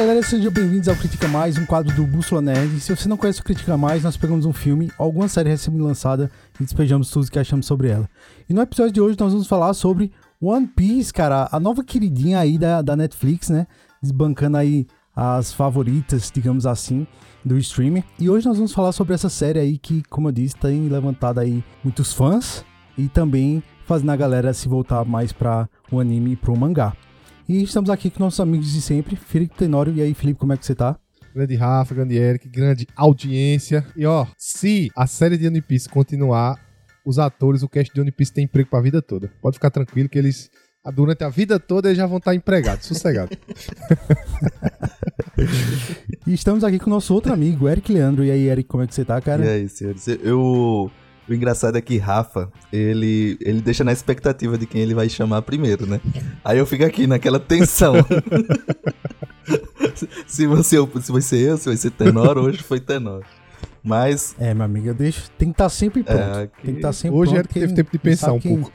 Galera, sejam bem-vindos ao Critica Mais, um quadro do Bússola Nerd. Se você não conhece o Critica Mais, nós pegamos um filme, alguma série recém-lançada e despejamos tudo o que achamos sobre ela. E no episódio de hoje nós vamos falar sobre One Piece, cara, a nova queridinha aí da, da Netflix, né? Desbancando aí as favoritas, digamos assim, do streaming. E hoje nós vamos falar sobre essa série aí que, como eu disse, tem levantado aí muitos fãs e também fazendo a galera se voltar mais para o anime e pro mangá. E estamos aqui com nossos amigos de sempre, Felipe Tenório. E aí, Felipe, como é que você tá? Grande Rafa, grande Eric, grande audiência. E ó, se a série de One Piece continuar, os atores, o cast de One Piece tem emprego pra vida toda. Pode ficar tranquilo que eles, durante a vida toda, eles já vão estar empregados, sossegados. e estamos aqui com o nosso outro amigo, Eric Leandro. E aí, Eric, como é que você tá, cara? E aí, senhores? Eu o engraçado é que Rafa, ele, ele deixa na expectativa de quem ele vai chamar primeiro, né? Aí eu fico aqui naquela tensão. se, você, se vai ser eu, se vai ser Tenor, hoje foi Tenor. Mas. É, meu amigo, eu deixo. Tem que estar tá sempre pronto. É, aqui... Tem que estar tá sempre Hoje pronto. Hoje é teve tempo de pensar um pouco.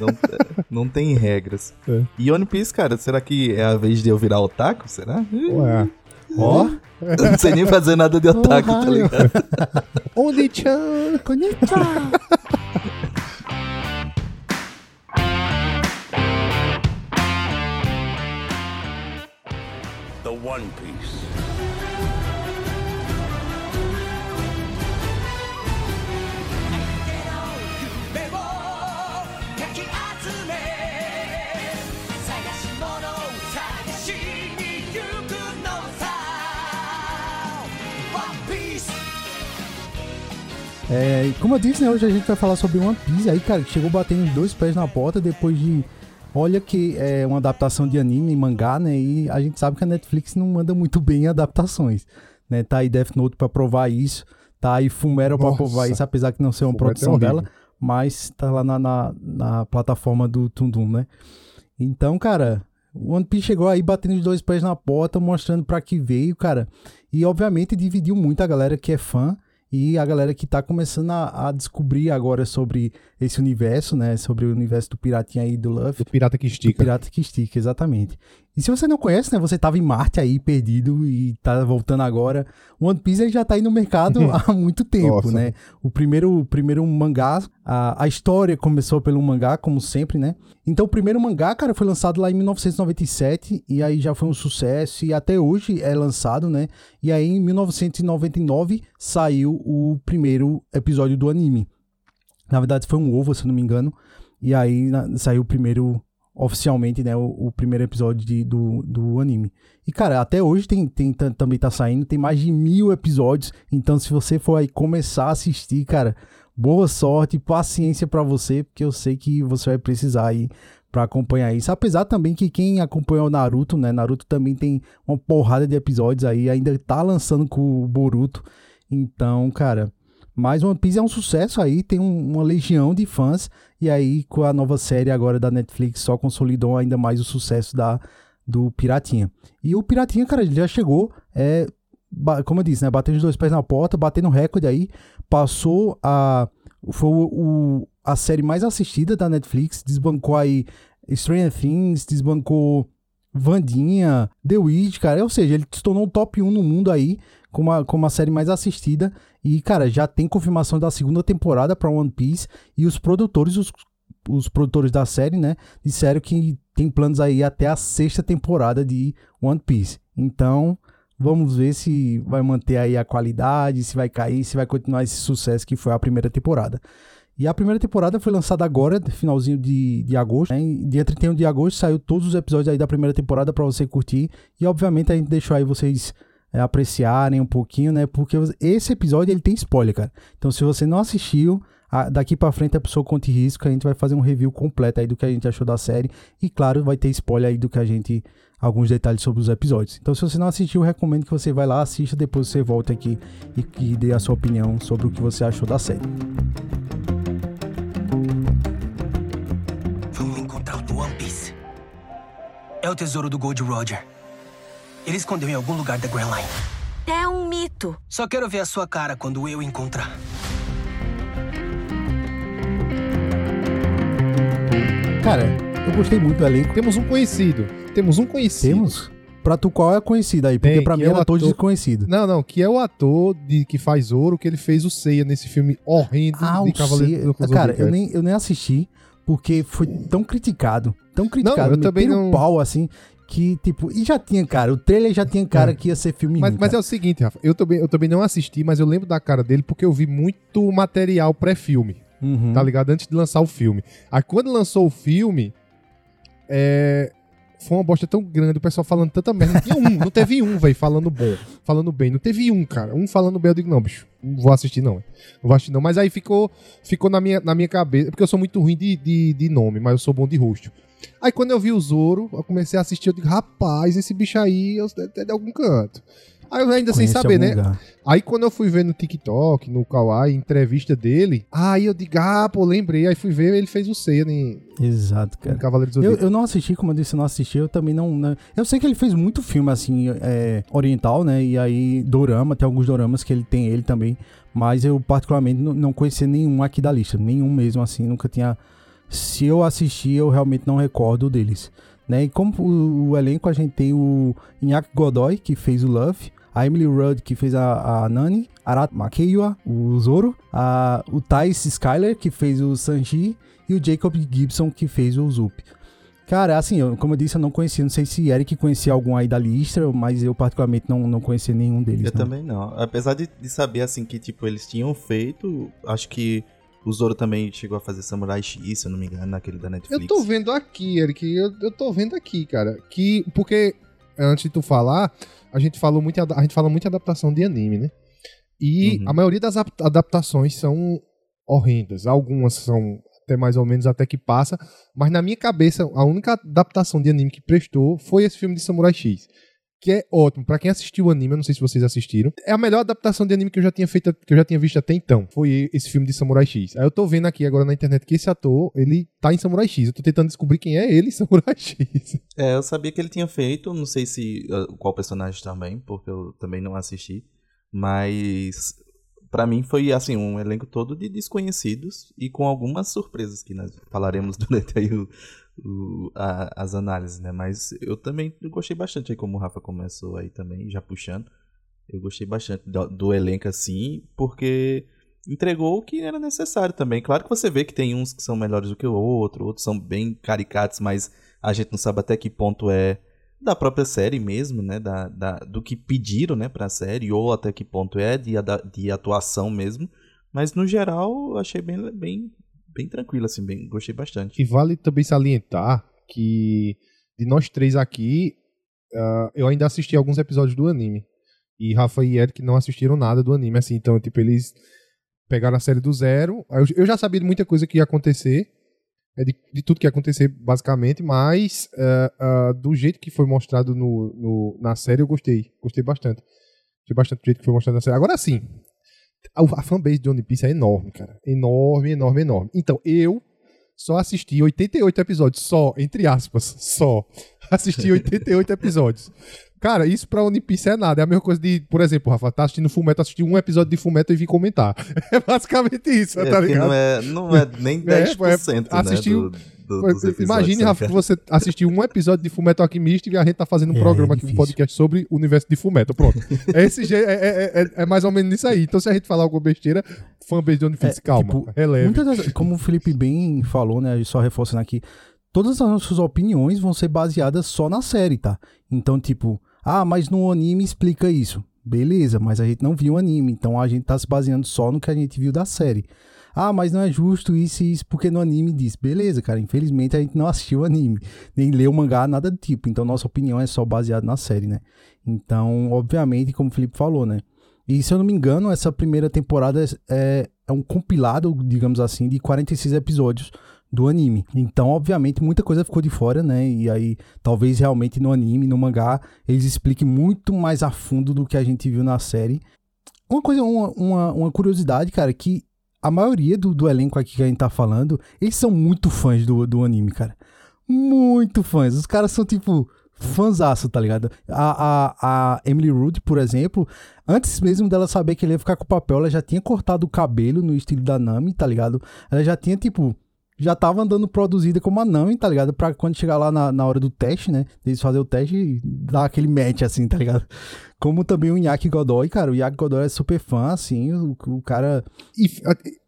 Não, não tem regras. É. E One Piece, cara, será que é a vez de eu virar otaku? Será? Ué. Ó. Oh. Eu não sei nem fazer nada de oh, tá ligado? Oni-chan! Konnichiwa! The One Piece. É, como eu disse, né, hoje a gente vai falar sobre One Piece. Aí, cara, chegou batendo dois pés na porta depois de. Olha que é uma adaptação de anime e mangá, né? E a gente sabe que a Netflix não manda muito bem em adaptações. Né? Tá aí Death Note pra provar isso. Tá aí Fumero pra provar isso, apesar de não ser uma produção dela. Mas tá lá na, na, na plataforma do Tundum, né? Então, cara, o One Piece chegou aí batendo os dois pés na porta, mostrando para que veio, cara. E obviamente dividiu muito a galera que é fã e a galera que tá começando a, a, descobrir agora sobre esse universo, né? Sobre o universo do piratinha aí do Luffy. Do pirata que estica. Do pirata que estica, exatamente. E se você não conhece, né? Você tava em Marte aí, perdido, e tá voltando agora. O One Piece já tá aí no mercado há muito tempo, Nossa. né? O primeiro, o primeiro mangá, a, a história começou pelo mangá, como sempre, né? Então o primeiro mangá, cara, foi lançado lá em 1997, e aí já foi um sucesso, e até hoje é lançado, né? E aí em 1999 saiu o primeiro episódio do anime. Na verdade foi um ovo, se eu não me engano. E aí na, saiu o primeiro oficialmente, né, o, o primeiro episódio de, do, do anime. E, cara, até hoje tem, tem, também tá saindo, tem mais de mil episódios, então se você for aí começar a assistir, cara, boa sorte, paciência para você, porque eu sei que você vai precisar aí para acompanhar isso. Apesar também que quem acompanhou o Naruto, né, Naruto também tem uma porrada de episódios aí, ainda tá lançando com o Boruto, então, cara... Mas One Piece é um sucesso aí, tem um, uma legião de fãs. E aí, com a nova série agora da Netflix, só consolidou ainda mais o sucesso da, do Piratinha. E o Piratinha, cara, ele já chegou, é, como eu disse, né? Batendo os dois pés na porta, batendo recorde aí. Passou a. Foi o, o, a série mais assistida da Netflix. Desbancou aí Stranger Things, desbancou Vandinha, The Witch, cara. Ou seja, ele se tornou um top 1 no mundo aí como a, como a série mais assistida. E, cara, já tem confirmação da segunda temporada para One Piece. E os produtores, os, os produtores da série, né, disseram que tem planos aí até a sexta temporada de One Piece. Então, vamos ver se vai manter aí a qualidade, se vai cair, se vai continuar esse sucesso que foi a primeira temporada. E a primeira temporada foi lançada agora, finalzinho de, de agosto. Né? Dia 31 de agosto saiu todos os episódios aí da primeira temporada para você curtir. E obviamente a gente deixou aí vocês é, apreciarem um pouquinho, né? Porque esse episódio ele tem spoiler, cara. Então se você não assistiu, a, daqui para frente a pessoa conte risco, a gente vai fazer um review completo aí do que a gente achou da série e claro, vai ter spoiler aí do que a gente alguns detalhes sobre os episódios. Então se você não assistiu, recomendo que você vá lá, assista, depois você volta aqui e, e dê a sua opinião sobre o que você achou da série. Vamos encontrar o One Piece. É o tesouro do Gold Roger. Ele escondeu em algum lugar da Grand Line. É um mito. Só quero ver a sua cara quando eu encontrar. Cara, eu gostei muito do elenco. Temos um conhecido. Temos um conhecido. Temos? Pra tu, qual é conhecido aí? Porque Tem, pra mim é o era todo ator- desconhecido. Não, não, que é o ator de, que faz Ouro, que ele fez o Ceia nesse filme horrendo Ah, de o Cavaleiro do. Cara, eu nem, eu nem assisti porque foi tão criticado. Tão criticado. eu também não- pau, assim, que, tipo... E já tinha, cara. O trailer já tinha cara É. que ia ser filme Mas, ruim, mas é o seguinte, Rafa, eu também, eu também não assisti, mas eu lembro da cara dele porque eu vi muito material pré-filme, Uhum. tá ligado? Antes de lançar o filme. Aí quando lançou o filme, é, foi uma bosta tão grande, o pessoal falando tanta merda. Não tinha um, não teve um, velho, falando bom, falando bem. Não teve um, cara. Um falando bem, eu digo, não, bicho, não vou assistir não. Não vou assistir não. Mas aí ficou, ficou na, minha, na minha cabeça, porque eu sou muito ruim de, de, de nome, mas eu sou bom de rosto. Aí quando eu vi o Zoro, eu comecei a assistir, eu digo, rapaz, esse bicho aí ter de algum canto. Aí eu ainda sem Conhece saber, algum né? lugar. Aí quando eu fui ver no TikTok, no Kawaii, entrevista dele, aí eu digo, ah, pô, lembrei. Aí fui ver, ele fez o Ceia em, Exato, em cara. Cavaleiro do Eu, eu não assisti, como eu disse, eu não assisti, eu também não, não- Eu sei que ele fez muito filme, assim, é, oriental, né? E aí, dorama, tem alguns doramas que ele tem ele também. Mas eu, particularmente, não, não conhecia nenhum aqui da lista. Nenhum mesmo, assim, nunca tinha. Se eu assisti, eu realmente não recordo deles. Né? E como o, o elenco, a gente tem o Inaki Godoy, que fez o Love. A Emily Rudd, que fez a, a Nani. Arat Makeiwa, o Zoro. A, o Thais Skyler, que fez o Sanji. E o Jacob Gibson, que fez o Zup. Cara, assim, eu- como eu disse, eu não conhecia. Não sei se Eric conhecia algum aí da lista, mas eu particularmente não, não conhecia nenhum deles. Eu não. também não. Apesar de, de saber, assim, que, tipo, eles tinham feito, acho que o Zoro também chegou a fazer Samurai X, se eu não me engano, naquele da Netflix. Eu tô vendo aqui, Eric, eu, eu tô vendo aqui, cara, que, porque, antes de tu falar, a gente falou muito, a gente fala muito adaptação de anime, né? E Uhum. a maioria das ap- adaptações são horrendas, algumas são até mais ou menos até que passa, mas na minha cabeça, a única adaptação de anime que prestou foi esse filme de Samurai X. Que é ótimo. Pra quem assistiu o anime, eu não sei se vocês assistiram. É a melhor adaptação de anime que eu já tinha feito, que eu já tinha visto até então. Foi esse filme de Samurai X. Aí eu tô vendo aqui agora na internet que esse ator, ele tá em Samurai X. Eu tô tentando descobrir quem é ele em Samurai X. É, eu sabia que ele tinha feito, não sei se uh, qual personagem também, porque eu também não assisti, mas pra mim foi assim um elenco todo de desconhecidos e com algumas surpresas que nós falaremos durante aí o, a- as análises, né? Mas eu também gostei bastante aí como o Rafa começou aí também, já puxando. Eu gostei bastante do, do elenco assim, porque entregou o que era necessário também. Claro que você vê que tem uns que são melhores do que o outro, outros são bem caricatos, mas a gente não sabe até que ponto é da própria série mesmo, né? Da, da- do que pediram, né, pra série, ou até que ponto é de, de atuação mesmo. Mas no geral, eu achei bem, bem, bem tranquilo, assim, bem, gostei bastante. E vale também salientar que de nós três aqui, ah, eu ainda assisti alguns episódios do anime. E Rafa e Eric não assistiram nada do anime, assim, então, tipo, eles pegaram a série do zero. Aí Eu, já sabia de muita coisa que ia acontecer, é de, de tudo que ia acontecer, basicamente, mas ah, ah, do jeito que foi mostrado no, no- na série, eu gostei. Gostei bastante. Gostei bastante do jeito que foi mostrado na série. Agora sim, a, a fanbase de One Piece é enorme, cara. Enorme, enorme, enorme. Então, eu só assisti 88 episódios, só, entre aspas, só. Assisti 88 episódios. Cara, isso pra One Piece é nada. É a mesma coisa de, por exemplo, Rafa, tá assistindo Fullmetal, assistir um episódio de Fullmetal e vir comentar. É basicamente isso, É, tá ligado? não é, não é nem 10% é, assistiu- né, do, do, dos episódios. Imagine, né, Rafa, que você assistiu um episódio de Fullmetal Alchemist e a gente tá fazendo um É, programa é aqui, um podcast sobre o universo de Fullmetal. Pronto. É, esse, é, é- é- é mais ou menos isso aí. Então, se a gente falar alguma besteira, fanbase de Piece, É, calma, tipo, releve. Muitas das- como o Felipe bem falou, né? Só reforçando aqui, todas as nossas opiniões vão ser baseadas só na série, tá? Então, tipo, ah, mas no anime explica isso. Beleza, mas a gente não viu o anime, então a gente tá se baseando só no que a gente viu da série. Ah, mas não é justo isso e isso, porque no anime diz. Beleza, cara, infelizmente a gente não assistiu o anime, nem leu o mangá, nada do tipo. Então nossa opinião é só baseada na série, né? Então, obviamente, como o Felipe falou, né? E se eu não me engano, essa primeira temporada é, é um compilado, digamos assim, de 46 episódios do anime. Então, obviamente, muita coisa ficou de fora, né? E aí, talvez realmente no anime, no mangá, eles expliquem muito mais a fundo do que a gente viu na série. Uma coisa, uma, uma, uma curiosidade, cara, que a maioria do, do elenco aqui que a gente tá falando, eles são muito fãs do, do anime, cara. Muito fãs. Os caras são, tipo, fãzaço, tá ligado? A, a, a Emily Rudd, por exemplo, antes mesmo dela saber que ele ia ficar com o papel, ela já tinha cortado o cabelo no estilo da Nami, tá ligado? Ela já tinha, tipo, já tava andando produzida como a Nami, tá ligado? Pra quando chegar lá na, na hora do teste, né? Eles fazer o teste dar aquele match, assim, tá ligado? Como também o Inaki Godoy, cara. O Inaki Godoy é super fã, assim. O, o cara. E,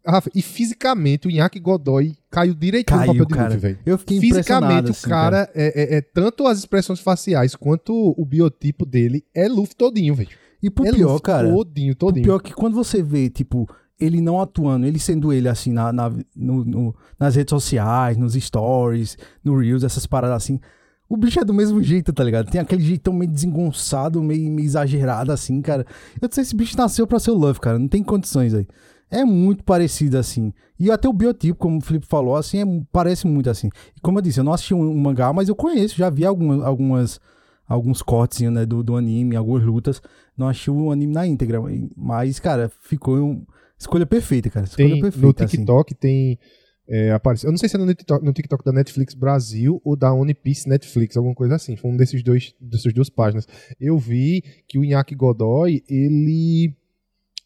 Rafa, e fisicamente o Inaki Godoy caiu direitinho Caiu, no papel de cara. Luffy, velho. Eu fiquei Fisicamente, impressionado, o assim, cara, É, é- é tanto as expressões faciais quanto o biotipo dele é Luffy todinho, velho. E pro é pior, Luffy cara. Todinho, todinho. pior é que quando você vê, tipo, ele não atuando, ele sendo ele assim na, na- no- no- nas redes sociais, nos stories, no Reels, essas paradas assim. O bicho é do mesmo jeito, tá ligado? Tem aquele jeitão meio desengonçado, meio, meio exagerado, assim, cara. Eu não sei se esse bicho nasceu pra ser o Luffy, cara. Não tem condições aí. É muito parecido, assim. E até o biotipo, como o Felipe falou, assim, é- parece muito assim. E como eu disse, eu não assisti um, um mangá, mas eu conheço, já vi algumas, algumas alguns cortes né, do, do anime, algumas lutas. Não achei o anime na íntegra, mas, cara, ficou um... escolha perfeita, cara. Escolha Tem, perfeita. no assim. TikTok tem. É, apareceu, eu não sei se é no TikTok, no TikTok da Netflix Brasil ou da One Piece Netflix, alguma coisa assim. Foi um desses dois, dessas duas páginas. Eu vi que o Inaki Godoy, ele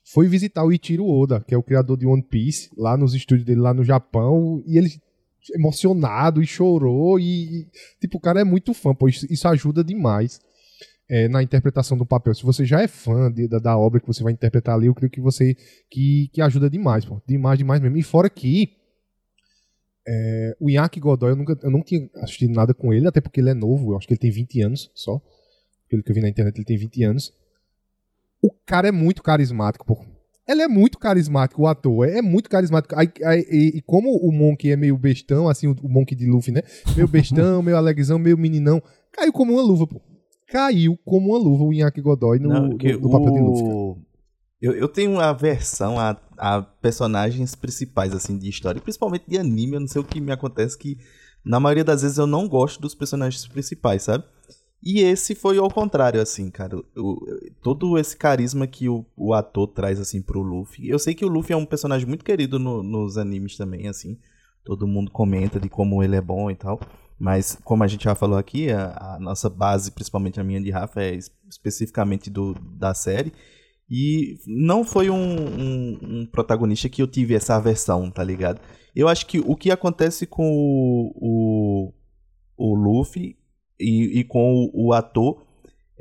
foi visitar o Ichiro Oda, que é o criador de One Piece, lá nos estúdios dele lá no Japão, e ele emocionado e chorou e, e, tipo, o cara é muito fã, pô, isso, isso ajuda demais. É, na interpretação do papel. Se você já é fã de- da, da obra que você vai interpretar ali, eu creio que você que, que ajuda demais, pô. Demais, demais mesmo. E fora que é, o Inaki Godoy, eu, nunca, eu não tinha assistido nada com ele, até porque ele é novo, eu acho que ele tem 20 anos só. Pelo que eu vi na internet, ele tem 20 anos. O cara é muito carismático, pô. Ele é muito carismático, o ator. É, é muito carismático. Aí, aí- e, e como o Monk é meio bestão, assim, o, o Monk de Luffy, né? Meio bestão, meio alegzão, meio meninão. Caiu como uma luva, pô. Caiu como uma luva o Inaki Godoy no, Não, que no- no papel de Luffy. o... Eu, eu tenho uma aversão a, a personagens principais, assim, de história, principalmente de anime. Eu não sei o que me acontece, que na maioria das vezes eu não gosto dos personagens principais, sabe? E esse foi ao contrário, assim, cara. O- todo esse carisma que o, o ator traz, assim, pro Luffy. Eu sei que o Luffy é um personagem muito querido no- nos animes também, assim. Todo mundo comenta de como ele é bom e tal. Mas, como a gente já falou aqui, a, a nossa base, principalmente a minha de Rafa, é es- especificamente do, da série. E não foi um, um- um protagonista que eu tive essa aversão, tá ligado? Eu acho que o que acontece com o, o, o Luffy e, e com o, o ator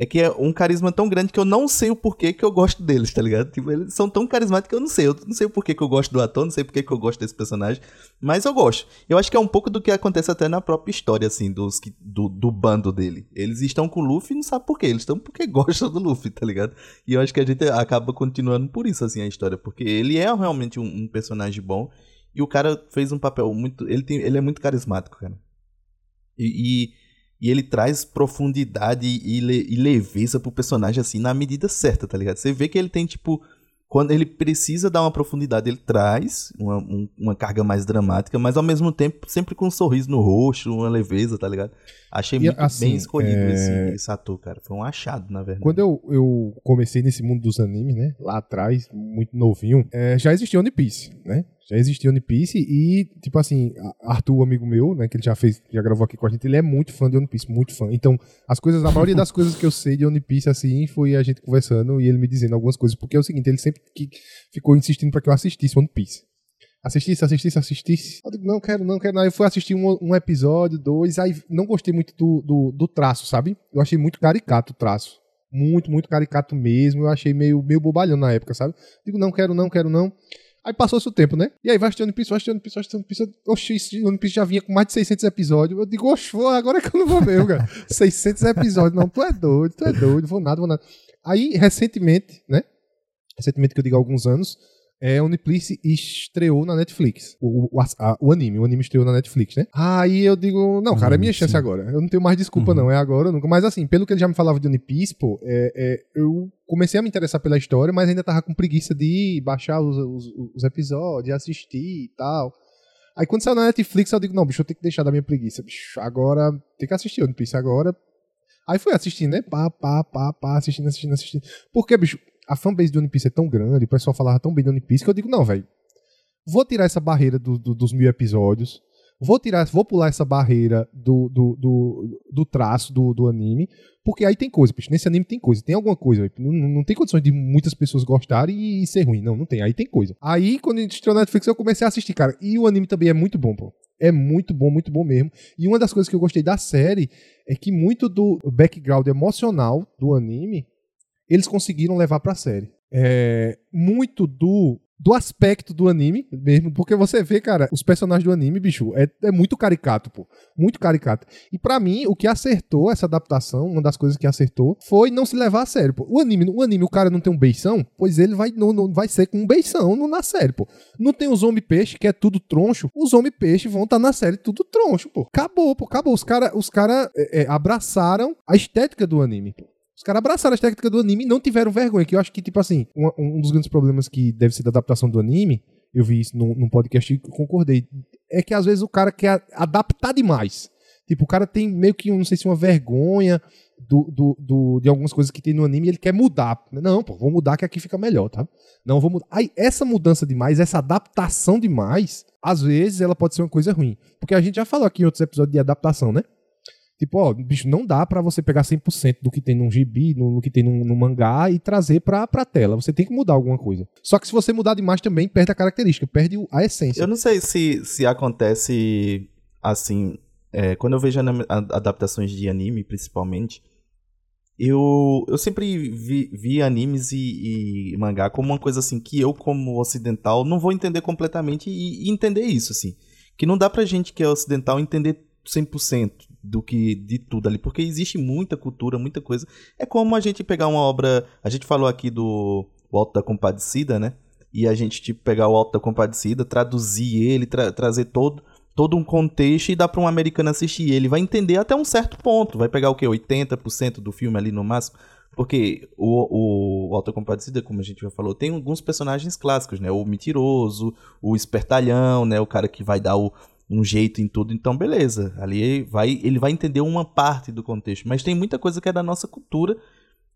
é que é um carisma tão grande que eu não sei o porquê que eu gosto deles, tá ligado? Tipo, eles são tão carismáticos que eu não sei. Eu não sei o porquê que eu gosto do ator, não sei porquê que eu gosto desse personagem, mas eu gosto. Eu acho que é um pouco do que acontece até na própria história, assim, dos, do, do bando dele. Eles estão com o Luffy e não sabe por quê. Eles estão porque gostam do Luffy, tá ligado? E eu acho que a gente acaba continuando por isso, assim, a história. Porque ele é realmente um, um personagem bom e o cara fez um papel muito... Ele, tem, ele é muito carismático, cara. E, e, e ele traz profundidade e, le- e leveza pro personagem, assim, na medida certa, tá ligado? Você vê que ele tem, tipo. Quando ele precisa dar uma profundidade, ele traz uma, um- uma carga mais dramática, mas ao mesmo tempo sempre com um sorriso no rosto, uma leveza, tá ligado? Achei E, muito assim, bem escolhido é, esse, esse ator, cara. Foi um achado, na verdade. Quando eu, eu comecei nesse mundo dos animes, né? Lá atrás, muito novinho, é, já existia One Piece, né? Já existia One Piece e, tipo assim, Arthur, amigo meu, né? Que ele já fez, já gravou aqui com a gente, ele é muito fã de One Piece, muito fã. Então, as coisas, a maioria das coisas que eu sei de One Piece, assim, foi a gente conversando e ele me dizendo algumas coisas. Porque é o seguinte, ele sempre que ficou insistindo pra que eu assistisse One Piece. Assistisse, assistisse, assistisse. Eu digo, não, quero, não, quero. Aí eu fui assistir um, um episódio, dois, aí não gostei muito do, do, do traço, sabe? Eu achei muito caricato o traço. Muito, muito caricato mesmo. Eu achei meio, meio bobalhão na época, sabe? Digo, não, quero, não, quero, não. Aí passou-se o tempo, né? E aí vai assistir One Piece, vai assistir One Piece, vai assistir One Piece. Oxi, esse One Piece já vinha com mais de 600 episódios. Eu digo, oxe, agora é que eu não vou ver, cara. 600 episódios. Não, tu é doido, tu é doido, vou nada, vou nada. Aí, recentemente, né? Recentemente, que eu digo há alguns anos, é, One Piece estreou na Netflix. O, o, a- o anime, o anime estreou na Netflix, né? Aí eu digo, não, cara, é minha Hum, chance agora. Eu não tenho mais desculpa, Uhum. não. É agora ou nunca. Mas assim, pelo que ele já me falava de One Piece, pô, é, é, eu comecei a me interessar pela história, mas ainda tava com preguiça de baixar os, os, os episódios, assistir e tal. Aí quando saiu na Netflix, eu digo, não, bicho, eu tenho que deixar da minha preguiça. Bicho, agora tem que assistir One Piece agora. Aí fui assistindo, né? Pá, pá, pá, pá, assistindo, assistindo, assistindo. Porque, bicho, a fanbase do One Piece é tão grande, o pessoal falava tão bem do One Piece, que eu digo, não, velho. Vou tirar essa barreira do- do- dos mil episódios. Vou tirar, vou pular essa barreira do, do, do, do traço do, do anime. Porque aí tem coisa, bicho. Nesse anime tem coisa, tem alguma coisa. Não, não, tem condições de muitas pessoas gostarem e ser ruim. Não, não tem. Aí tem coisa. Aí, quando estreou na Netflix, eu comecei a assistir, cara. E o anime também é muito bom, pô. é muito bom, muito bom mesmo. E uma das coisas que eu gostei da série é que muito do background emocional do anime eles conseguiram levar pra série. É, muito do do aspecto do anime mesmo, porque você vê, cara, os personagens do anime, bicho, é, é muito caricato, pô. Muito caricato. E para mim, o que acertou essa adaptação, uma das coisas que acertou, foi não se levar a sério, pô. O anime, o anime, o cara não tem um beição, pois ele vai, não, não vai ser com um beição no, na série, pô. Não tem os homem-peixe, que é tudo troncho. Os homem-peixe vão estar tá na série tudo troncho, pô. Acabou, pô, acabou. Os caras os cara, é, é, abraçaram a estética do anime, pô. Os caras abraçaram a técnica do anime e não tiveram vergonha. Que eu acho que, tipo assim, um, um dos grandes problemas que deve ser da adaptação do anime, eu vi isso num, num podcast e concordei, é que às vezes o cara quer adaptar demais. Tipo, o cara tem meio que, não sei se uma vergonha do, do, do, de algumas coisas que tem no anime e ele quer mudar. Não, pô, vou mudar que aqui fica melhor, tá? Não, vou mudar. Aí, essa mudança demais, essa adaptação demais, às vezes ela pode ser uma coisa ruim. Porque a gente já falou aqui em outros episódios de adaptação, né? Tipo, ó, bicho, não dá para você pegar 100% do que tem num gibi, no, no que tem no, no, mangá e trazer pra, pra tela. Você tem que mudar alguma coisa. Só que se você mudar demais também, perde a característica, perde a essência. Eu não sei se, se acontece assim. É, quando eu vejo adaptações de anime, principalmente, eu, eu sempre vi, vi animes e, e, mangá como uma coisa assim que eu, como ocidental, não vou entender completamente e, e entender isso, assim. Que não dá pra gente que é ocidental entender 100% do que de tudo ali, porque existe muita cultura, muita coisa. É como a gente pegar uma obra, a gente falou aqui do o Alto da Compadecida, né? E a gente tipo pegar o Alto da Compadecida, traduzir ele, tra trazer todo todo um contexto e dar para um americano assistir. Ele vai entender até um certo ponto, vai pegar o que 80% do filme ali no máximo. Porque o, o Alta Compadecida, como a gente já falou, tem alguns personagens clássicos, né? O mentiroso, o espertalhão, né? O cara que vai dar o, um jeito em tudo, então beleza. Ali vai, ele vai entender uma parte do contexto, mas tem muita coisa que é da nossa cultura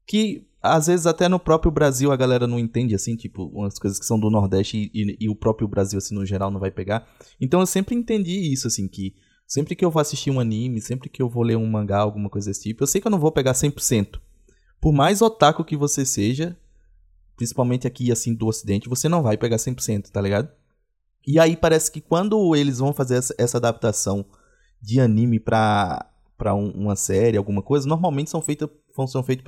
que às vezes até no próprio Brasil a galera não entende assim, tipo, umas coisas que são do Nordeste e, e, e o próprio Brasil assim no geral não vai pegar. Então eu sempre entendi isso assim que sempre que eu vou assistir um anime, sempre que eu vou ler um mangá, alguma coisa desse tipo, eu sei que eu não vou pegar 100%. Por mais otaku que você seja, principalmente aqui assim do ocidente, você não vai pegar 100%, tá ligado? E aí parece que quando eles vão fazer essa, essa adaptação de anime pra, pra um, uma série, alguma coisa, normalmente são feitas são feitos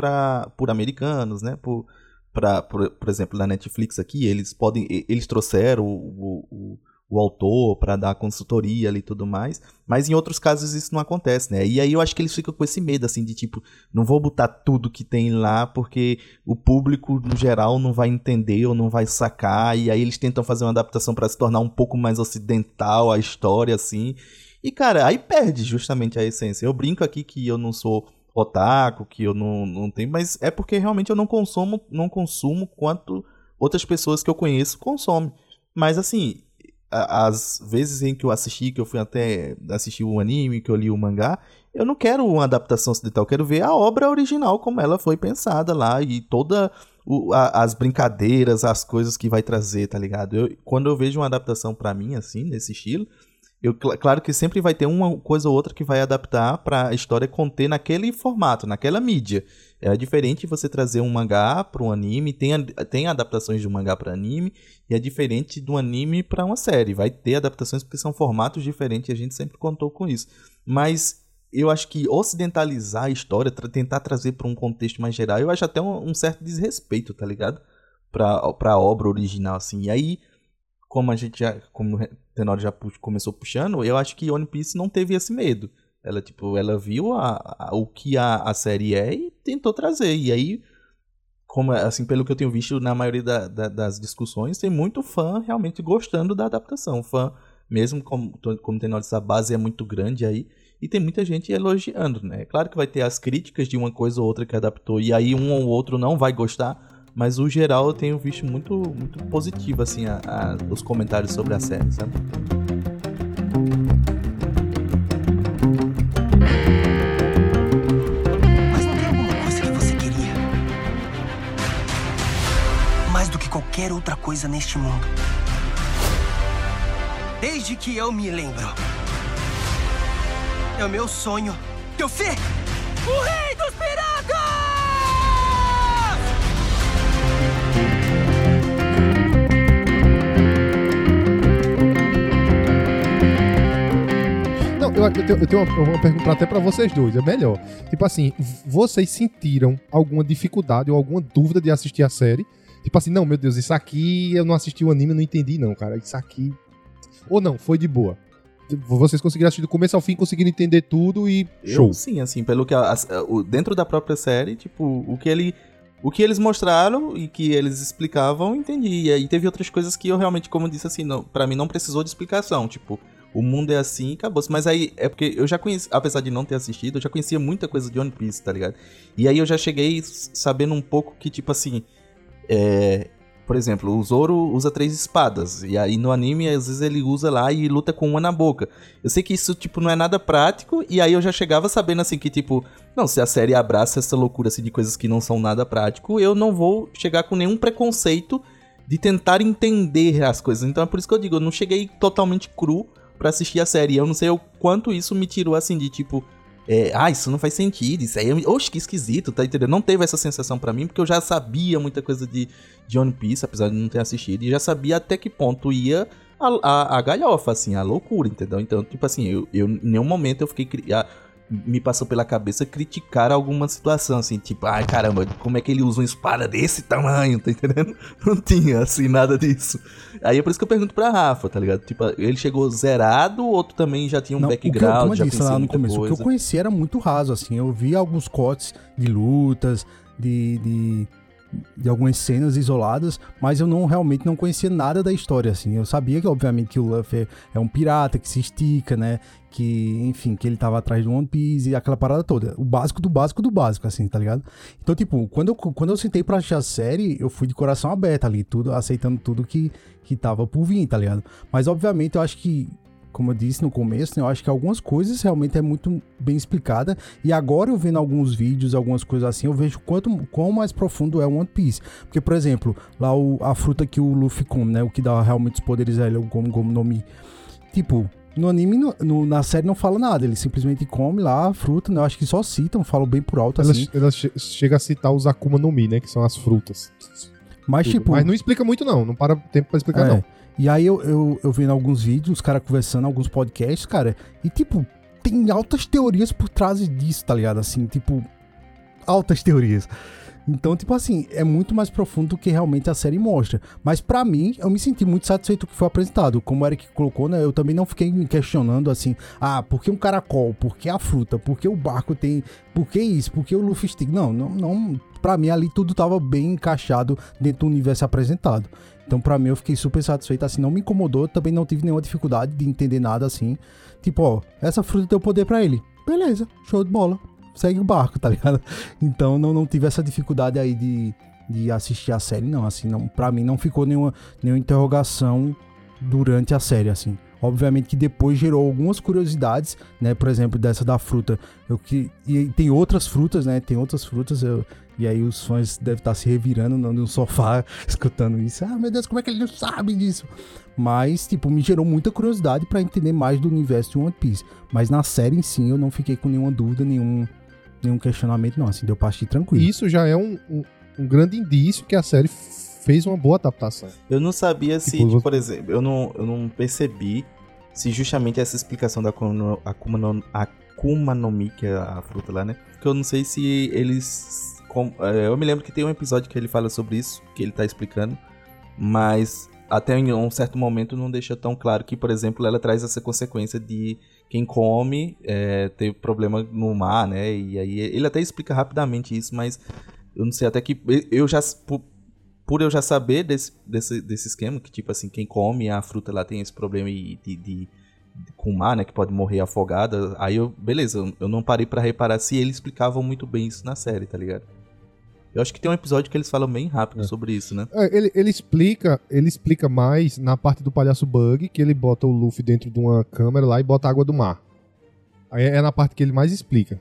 por americanos, né? Por, pra, por, por exemplo, na Netflix aqui, eles podem. Eles trouxeram o, o, o autor para dar consultoria ali e tudo mais. Mas em outros casos isso não acontece, né? E aí eu acho que eles ficam com esse medo, assim, de tipo, não vou botar tudo que tem lá porque o público, no geral, não vai entender ou não vai sacar. E aí eles tentam fazer uma adaptação para se tornar um pouco mais ocidental a história, assim. E, cara, aí perde justamente a essência. Eu brinco aqui que eu não sou otaku, que eu não, não tenho, mas é porque realmente eu não consumo, não consumo quanto outras pessoas que eu conheço consomem. Mas assim, as vezes em que eu assisti, que eu fui até assistir o anime, que eu li o mangá, eu não quero uma adaptação ocidental, eu quero ver a obra original como ela foi pensada lá e toda o, a, as brincadeiras, as coisas que vai trazer, tá ligado? Eu, quando eu vejo uma adaptação para mim assim, nesse estilo, eu, claro que sempre vai ter uma coisa ou outra que vai adaptar para a história conter naquele formato, naquela mídia. É diferente você trazer um mangá para um anime, tem, tem adaptações de um mangá para anime, e é diferente do anime para uma série. Vai ter adaptações porque são formatos diferentes e a gente sempre contou com isso. Mas eu acho que ocidentalizar a história, tra tentar trazer para um contexto mais geral, eu acho até um, um certo desrespeito, tá ligado? Para a obra original, assim. E aí como a gente já, como o Tenório já começou puxando, eu acho que One Piece não teve esse medo. Ela, tipo, ela viu a, a, o que a, a série é e tentou trazer. E aí, como assim, pelo que eu tenho visto na maioria da, da, das discussões, tem muito fã realmente gostando da adaptação. Fã, mesmo como, como Tenório disse, a base é muito grande aí. E tem muita gente elogiando, né? Claro que vai ter as críticas de uma coisa ou outra que adaptou, e aí um ou outro não vai gostar mas o geral eu tenho visto muito, muito positivo, assim, a, a, os comentários sobre a série, sabe? Qualquer outra coisa neste mundo. Desde que eu me lembro. É o meu sonho. Teu fê! O rei dos piratas! eu, eu tenho, eu tenho uma, uma pergunta até pra vocês dois, é melhor. Tipo assim, vocês sentiram alguma dificuldade ou alguma dúvida de assistir a série? Tipo assim, não, meu Deus, isso aqui eu não assisti o anime, não entendi não, cara. Isso aqui... Ou não, foi de boa. Vocês conseguiram assistir do começo ao fim, conseguiram entender tudo e show. Eu, sim, assim, pelo que a- a- o- dentro da própria série, tipo, o que ele o que eles mostraram e que eles explicavam, eu entendi. E aí teve outras coisas que eu realmente, como eu disse assim, não, para mim não precisou de explicação, tipo, o mundo é assim e acabou. Mas aí é porque eu já conheci, apesar de não ter assistido, eu já conhecia muita coisa de One Piece, tá ligado? E aí eu já cheguei sabendo um pouco que tipo assim, é, por exemplo, o Zoro usa três espadas. E aí no anime, às vezes ele usa lá e luta com uma na boca. Eu sei que isso, tipo, não é nada prático. E aí eu já chegava sabendo, assim, que, tipo... Não, se a série abraça essa loucura, assim, de coisas que não são nada prático, eu não vou chegar com nenhum preconceito de tentar entender as coisas. Então é por isso que eu digo, eu não cheguei totalmente cru pra assistir a série. Eu não sei o quanto isso me tirou, assim, de, tipo... É, ah, isso não faz sentido, isso aí é... Oxe, que esquisito, tá entendendo? Não teve essa sensação pra mim, porque eu já sabia muita coisa de, de One Piece, apesar de não ter assistido, e já sabia até que ponto ia a, a, a galhofa, assim, a loucura, entendeu? Então, tipo assim, eu, eu em nenhum momento eu fiquei... ah, me passou pela cabeça criticar alguma situação, assim, tipo, ai caramba, como é que ele usa uma espada desse tamanho, tá entendendo? Não tinha, assim, nada disso. Aí é por isso que eu pergunto pra Rafa, tá ligado? Tipo, ele chegou zerado, outro também já tinha um Não, o que eu, background, como eu já disse lá no começo, o coisa. que eu conhecia era muito raso, assim. Eu vi alguns cortes de lutas, de, de, de algumas cenas isoladas, mas eu não realmente não conhecia nada da história, assim. Eu sabia que, obviamente, que o Luffy é um pirata que se estica, né? Que, enfim, que ele tava atrás do One Piece e aquela parada toda. O básico do básico do básico, assim, tá ligado? Então, tipo, quando eu, quando eu sentei pra assistir a série, eu fui de coração aberto ali, tudo, aceitando tudo que, que tava por vir, tá ligado? Mas, obviamente, eu acho que como eu disse no começo, né, eu acho que algumas coisas realmente é muito bem explicada. E agora eu vendo alguns vídeos, algumas coisas assim, eu vejo quanto quão mais profundo é o One Piece. Porque, por exemplo, lá o, a fruta que o Luffy come, né? O que dá realmente os poderes a ele, o Gomu Gomu no Mi. Tipo, no anime, no- no- na série não fala nada. Ele simplesmente come lá a fruta, né? Eu acho que só citam, falam bem por alto Ela, assim. ela che- chega a citar os Akuma no Mi, né? Que são as frutas. Mas, Tudo. tipo. Mas não explica muito, não. Não para tempo pra explicar, É. não. E aí eu, eu, eu vendo alguns vídeos, os caras conversando, alguns podcasts, cara, e tipo, tem altas teorias por trás disso, tá ligado? Assim, tipo, altas teorias. Então, tipo assim, é muito mais profundo do que realmente a série mostra. Mas pra mim, eu me senti muito satisfeito com o que foi apresentado. Como o Eric colocou, né? Eu também não fiquei me questionando assim, ah, por que um caracol? Por que a fruta? Por que o barco tem. Por que isso? Por que o Luffy stick? Não, não, não. Pra mim ali tudo tava bem encaixado dentro do universo apresentado. Então, pra mim, eu fiquei super satisfeito, assim, não me incomodou, também não tive nenhuma dificuldade de entender nada, assim. Tipo, ó, essa fruta deu poder pra ele. Beleza, show de bola. Segue o barco, tá ligado? Então, não, não tive essa dificuldade aí de, de assistir a série, não, assim, não, pra mim não ficou nenhuma, nenhuma interrogação durante a série, assim. Obviamente que depois gerou algumas curiosidades, né? Por exemplo, dessa da fruta. Eu que e tem outras frutas, né? Tem outras frutas. Eu, e aí os fãs devem estar se revirando no, sofá escutando isso. Ah, meu Deus, como é que ele não sabe disso? Mas, tipo, me gerou muita curiosidade pra entender mais do universo de One Piece. Mas na série em si eu não fiquei com nenhuma dúvida, nenhum, nenhum questionamento, não. Assim, deu pra assistir tranquilo. E isso já é um, um, um grande indício que a série fez uma boa adaptação. Eu não sabia se, Tipo, por exemplo, eu não, eu não percebi se justamente essa explicação da Akuma no, Akuma no, Akuma no Mi, que é a fruta lá, né? Porque eu não sei se eles. É, eu me lembro que tem um episódio que ele fala sobre isso, que ele tá explicando, mas até em um certo momento não deixa tão claro que, por exemplo, ela traz essa consequência de quem come é, ter problema no mar, né? E aí ele até explica rapidamente isso, mas eu não sei até que. Eu já. por- eu já saber desse, desse, desse esquema, que tipo assim, quem come a fruta lá tem esse problema de, de, de- com o mar, né, que pode morrer afogada, aí eu, beleza, eu- não parei pra reparar se eles explicavam muito bem isso na série, tá ligado? Eu acho que tem um episódio que eles falam bem rápido É. sobre isso, né? É, Ele, ele explica ele explica mais na parte do palhaço Bug, que ele bota o Luffy dentro de uma câmera lá e bota água do mar. Aí é na parte que ele mais explica.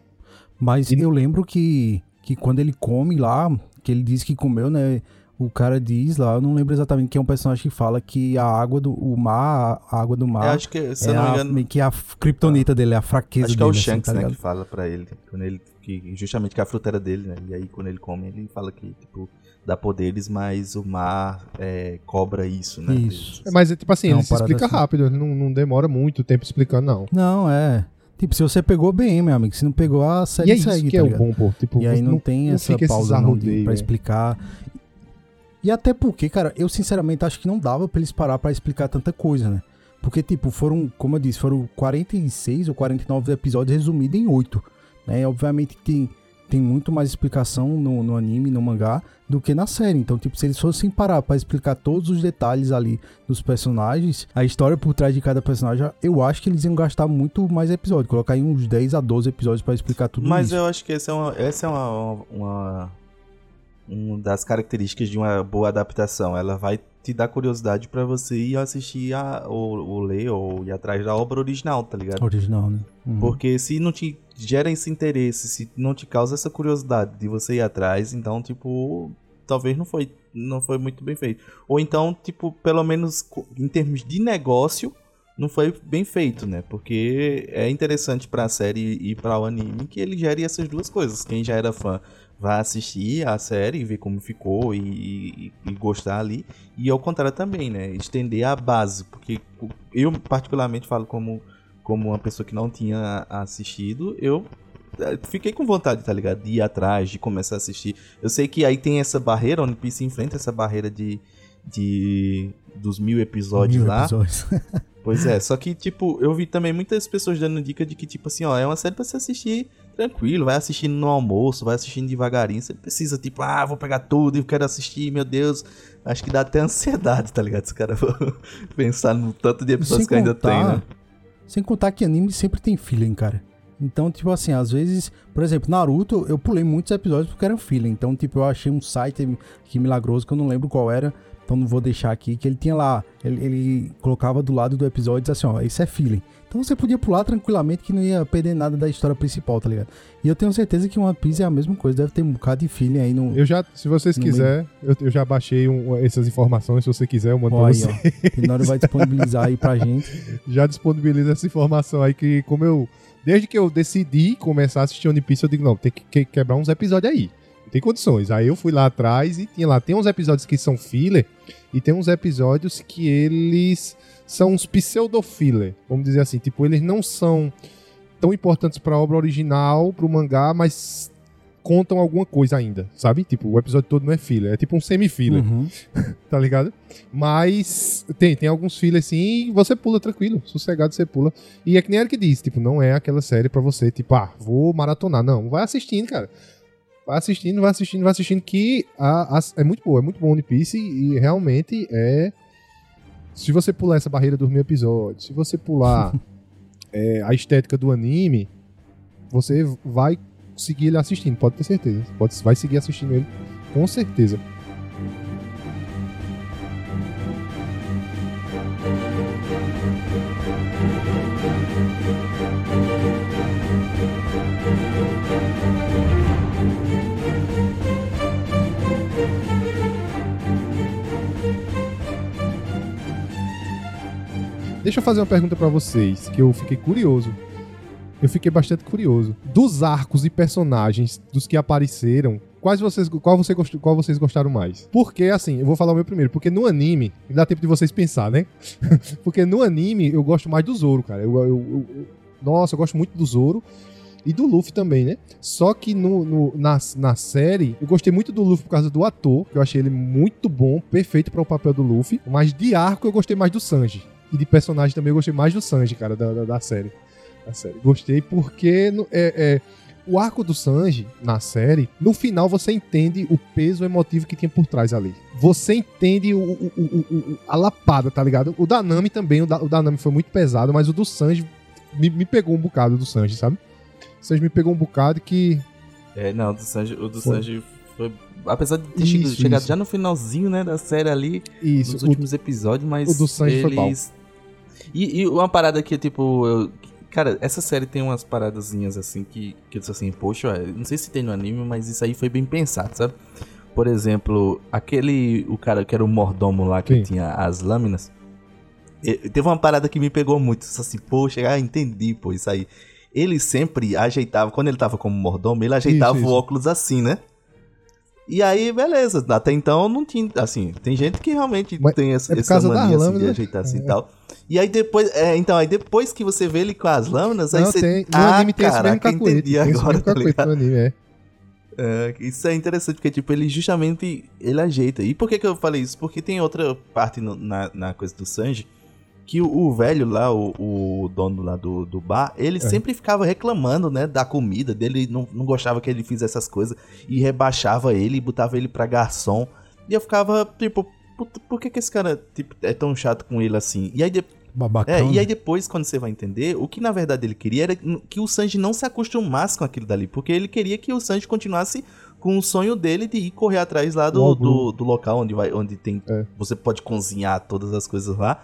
Mas E- eu lembro que, que quando ele come lá, que ele diz que comeu, né? O cara diz lá, eu não lembro exatamente quem é um personagem que fala que a água do o mar, a água do eu mar acho que, se é eu não me a, engano, meio que a kryptonita dele, é a fraqueza acho que é dele. o assim, Shanks, tá né, que fala pra ele, quando ele, que justamente que a fruta era dele, né, e aí quando ele come, ele fala que, tipo, dá poderes, mas o mar é, cobra isso, né? Isso. É, mas é tipo assim, É ele se explica assim. rápido, ele não, não demora muito tempo explicando, não. Não, é. Tipo, se você pegou bem, meu amigo. Se não pegou, a série E é isso segue, que tá é o ligado? bom, pô. Tipo, E aí você não, tem essa fica esses pausa não, de, pra é. explicar. E até porque, cara, eu sinceramente acho que não dava pra eles parar pra explicar tanta coisa, né? Porque, tipo, foram, como eu disse, foram 46 ou 49 episódios resumidos em 8. Né? Obviamente tem, tem muito mais explicação no, no anime, no mangá, do que na série. Então, tipo, se eles fossem parar pra explicar todos os detalhes ali dos personagens, a história por trás de cada personagem, eu acho que eles iam gastar muito mais episódios. Colocar em uns 10 a 12 episódios pra explicar tudo Mas isso. eu acho que essa é uma, essa é uma, uma, uma das características de uma boa adaptação. Ela vai te dar curiosidade pra você ir assistir a, ou, ou ler ou ir atrás da obra original, tá ligado? Original, né? Uhum. Porque se não te gera esse interesse, se não te causa essa curiosidade de você ir atrás, então, tipo, talvez não foi, não foi muito bem feito. Ou então, tipo, pelo menos em termos de negócio, não foi bem feito, né? Porque é interessante pra série e para o anime que ele gere essas duas coisas. Quem já era fã vai assistir a série e ver como ficou e, e- e gostar ali. E ao contrário também, né? Estender a base. Porque eu, particularmente, falo como, como uma pessoa que não tinha assistido, eu eh, fiquei com vontade, tá ligado? De ir atrás, de começar a assistir. Eu sei que aí tem essa barreira, One Piece enfrenta essa barreira de. de dos mil episódios Mil lá. episódios. Pois é, só que, tipo, eu vi também muitas pessoas dando dica de que, tipo assim, ó, é uma série pra você assistir tranquilo, vai assistindo no almoço, vai assistindo devagarinho. Você precisa, tipo, ah, vou pegar tudo e quero assistir, meu Deus. Acho que dá até ansiedade, tá ligado? Se o cara for pensar no tanto de episódios que ainda tem, né? Sem contar que anime sempre tem feeling, cara. Então, tipo assim, às vezes, por exemplo, Naruto, eu pulei muitos episódios porque eram feeling. Então, tipo, eu achei um site que milagroso que eu não lembro qual era. Então não vou deixar aqui, que ele tinha lá, ele, ele colocava do lado do episódio e dizia assim, ó, isso é feeling. Então você podia pular tranquilamente que não ia perder nada da história principal, tá ligado? E eu tenho certeza que One Piece é a mesma coisa, deve ter um bocado de feeling aí no... Eu já, se vocês quiserem, eu, eu já baixei um- essas informações. Se você quiser, eu mando Ó, pra você. Tenório vai disponibilizar aí pra gente. Já disponibilizo essa informação aí que, como eu. Desde que eu decidi começar a assistir One Piece, eu digo, não, tem que- quebrar uns episódios aí. Tem condições. Aí eu fui lá atrás e tinha lá. Tem uns episódios que são filler e tem uns episódios que eles são uns pseudo-filler. Vamos dizer assim. Tipo, eles não são tão importantes pra obra original, pro mangá, mas contam alguma coisa ainda, sabe? Tipo, o episódio todo não é filler, é tipo um semi-filler Uhum. tá ligado? Mas tem, tem alguns fillers assim e você pula tranquilo, sossegado você pula. E é que nem Eric disse, tipo, não é aquela série pra você, tipo, ah, vou maratonar. Não, vai assistindo, cara. Vai assistindo, vai assistindo, vai assistindo, que a, a- é muito boa, é muito bom One Piece e realmente é. Se você pular essa barreira dos mil episódios, se você pular é, a estética do anime, você vai seguir ele assistindo, pode ter certeza. Pode, vai seguir assistindo ele, com certeza. Deixa eu fazer uma pergunta pra vocês, que eu fiquei curioso. Eu fiquei bastante curioso. Dos arcos e personagens dos que apareceram, quais vocês, qual, você, qual vocês gostaram mais? Porque, assim, eu vou falar o meu primeiro. Porque no anime, dá tempo de vocês pensar, né? porque no anime eu gosto mais do Zoro, cara. Eu, eu- eu- eu- nossa, eu gosto muito do Zoro. E do Luffy também, né? Só que no, no- na, na série, eu gostei muito do Luffy por causa do ator, que eu achei ele muito bom, perfeito para o papel do Luffy. Mas de arco eu gostei mais do Sanji. E de personagem também eu gostei mais do Sanji, cara, da, da, da série. Da série. Gostei porque é, é, o arco do Sanji na série, no final você entende o peso emotivo que tinha por trás ali. Você entende o, o- o- a lapada, tá ligado? O da Nami também, o da, o da Nami foi muito pesado, mas o do Sanji me, me pegou um bocado do Sanji, sabe? O Sanji me pegou um bocado que É, não, o do Sanji, o do Foi. Sanji foi. Apesar de ter Isso, chegado, isso. já no finalzinho, né, da série ali, isso, nos últimos episódios, mas. o do Sanji foi pau. E, e uma parada que, tipo, eu- Cara, essa série tem umas paradazinhas assim que, que eu disse assim, poxa, não sei se tem no anime, mas isso aí foi bem pensado, sabe? Por exemplo, aquele. O cara que era o mordomo lá que Sim. tinha as lâminas. Teve uma parada que me pegou muito. Assim, poxa, ah, entendi, pô, isso aí. Ele sempre ajeitava, quando ele tava como mordomo, ele ajeitava Isso, o isso. óculos assim, né? E aí, beleza. Até então não tinha. Assim, tem gente que realmente Mas tem essa, é essa causa das mania assim, de ajeitar assim e tal. E aí depois. É, então, aí depois que você vê ele com as lâminas, aí Não, você. tem. No ah, anime tem esse mesmo caraca, entendi agora, tá ligado? anime, é. É, isso é interessante, porque, tipo, ele justamente, ele ajeita. E por que que eu falei isso? Porque tem outra parte no- na, na coisa do Sanji, que o, o velho lá, o, o dono lá do, do bar, ele É. sempre ficava reclamando, né, da comida dele, não, não gostava que ele fizesse essas coisas, e rebaixava ele, e botava ele pra garçom. E eu ficava, tipo, por que que esse cara, tipo, é tão chato com ele assim? E aí, de- Babacão. é, e aí depois, quando você vai entender, o que na verdade ele queria era que o Sanji não se acostumasse com aquilo dali, porque ele queria que o Sanji continuasse com o sonho dele de ir correr atrás lá do, do, do local onde, vai, onde tem É. você pode cozinhar todas as coisas lá.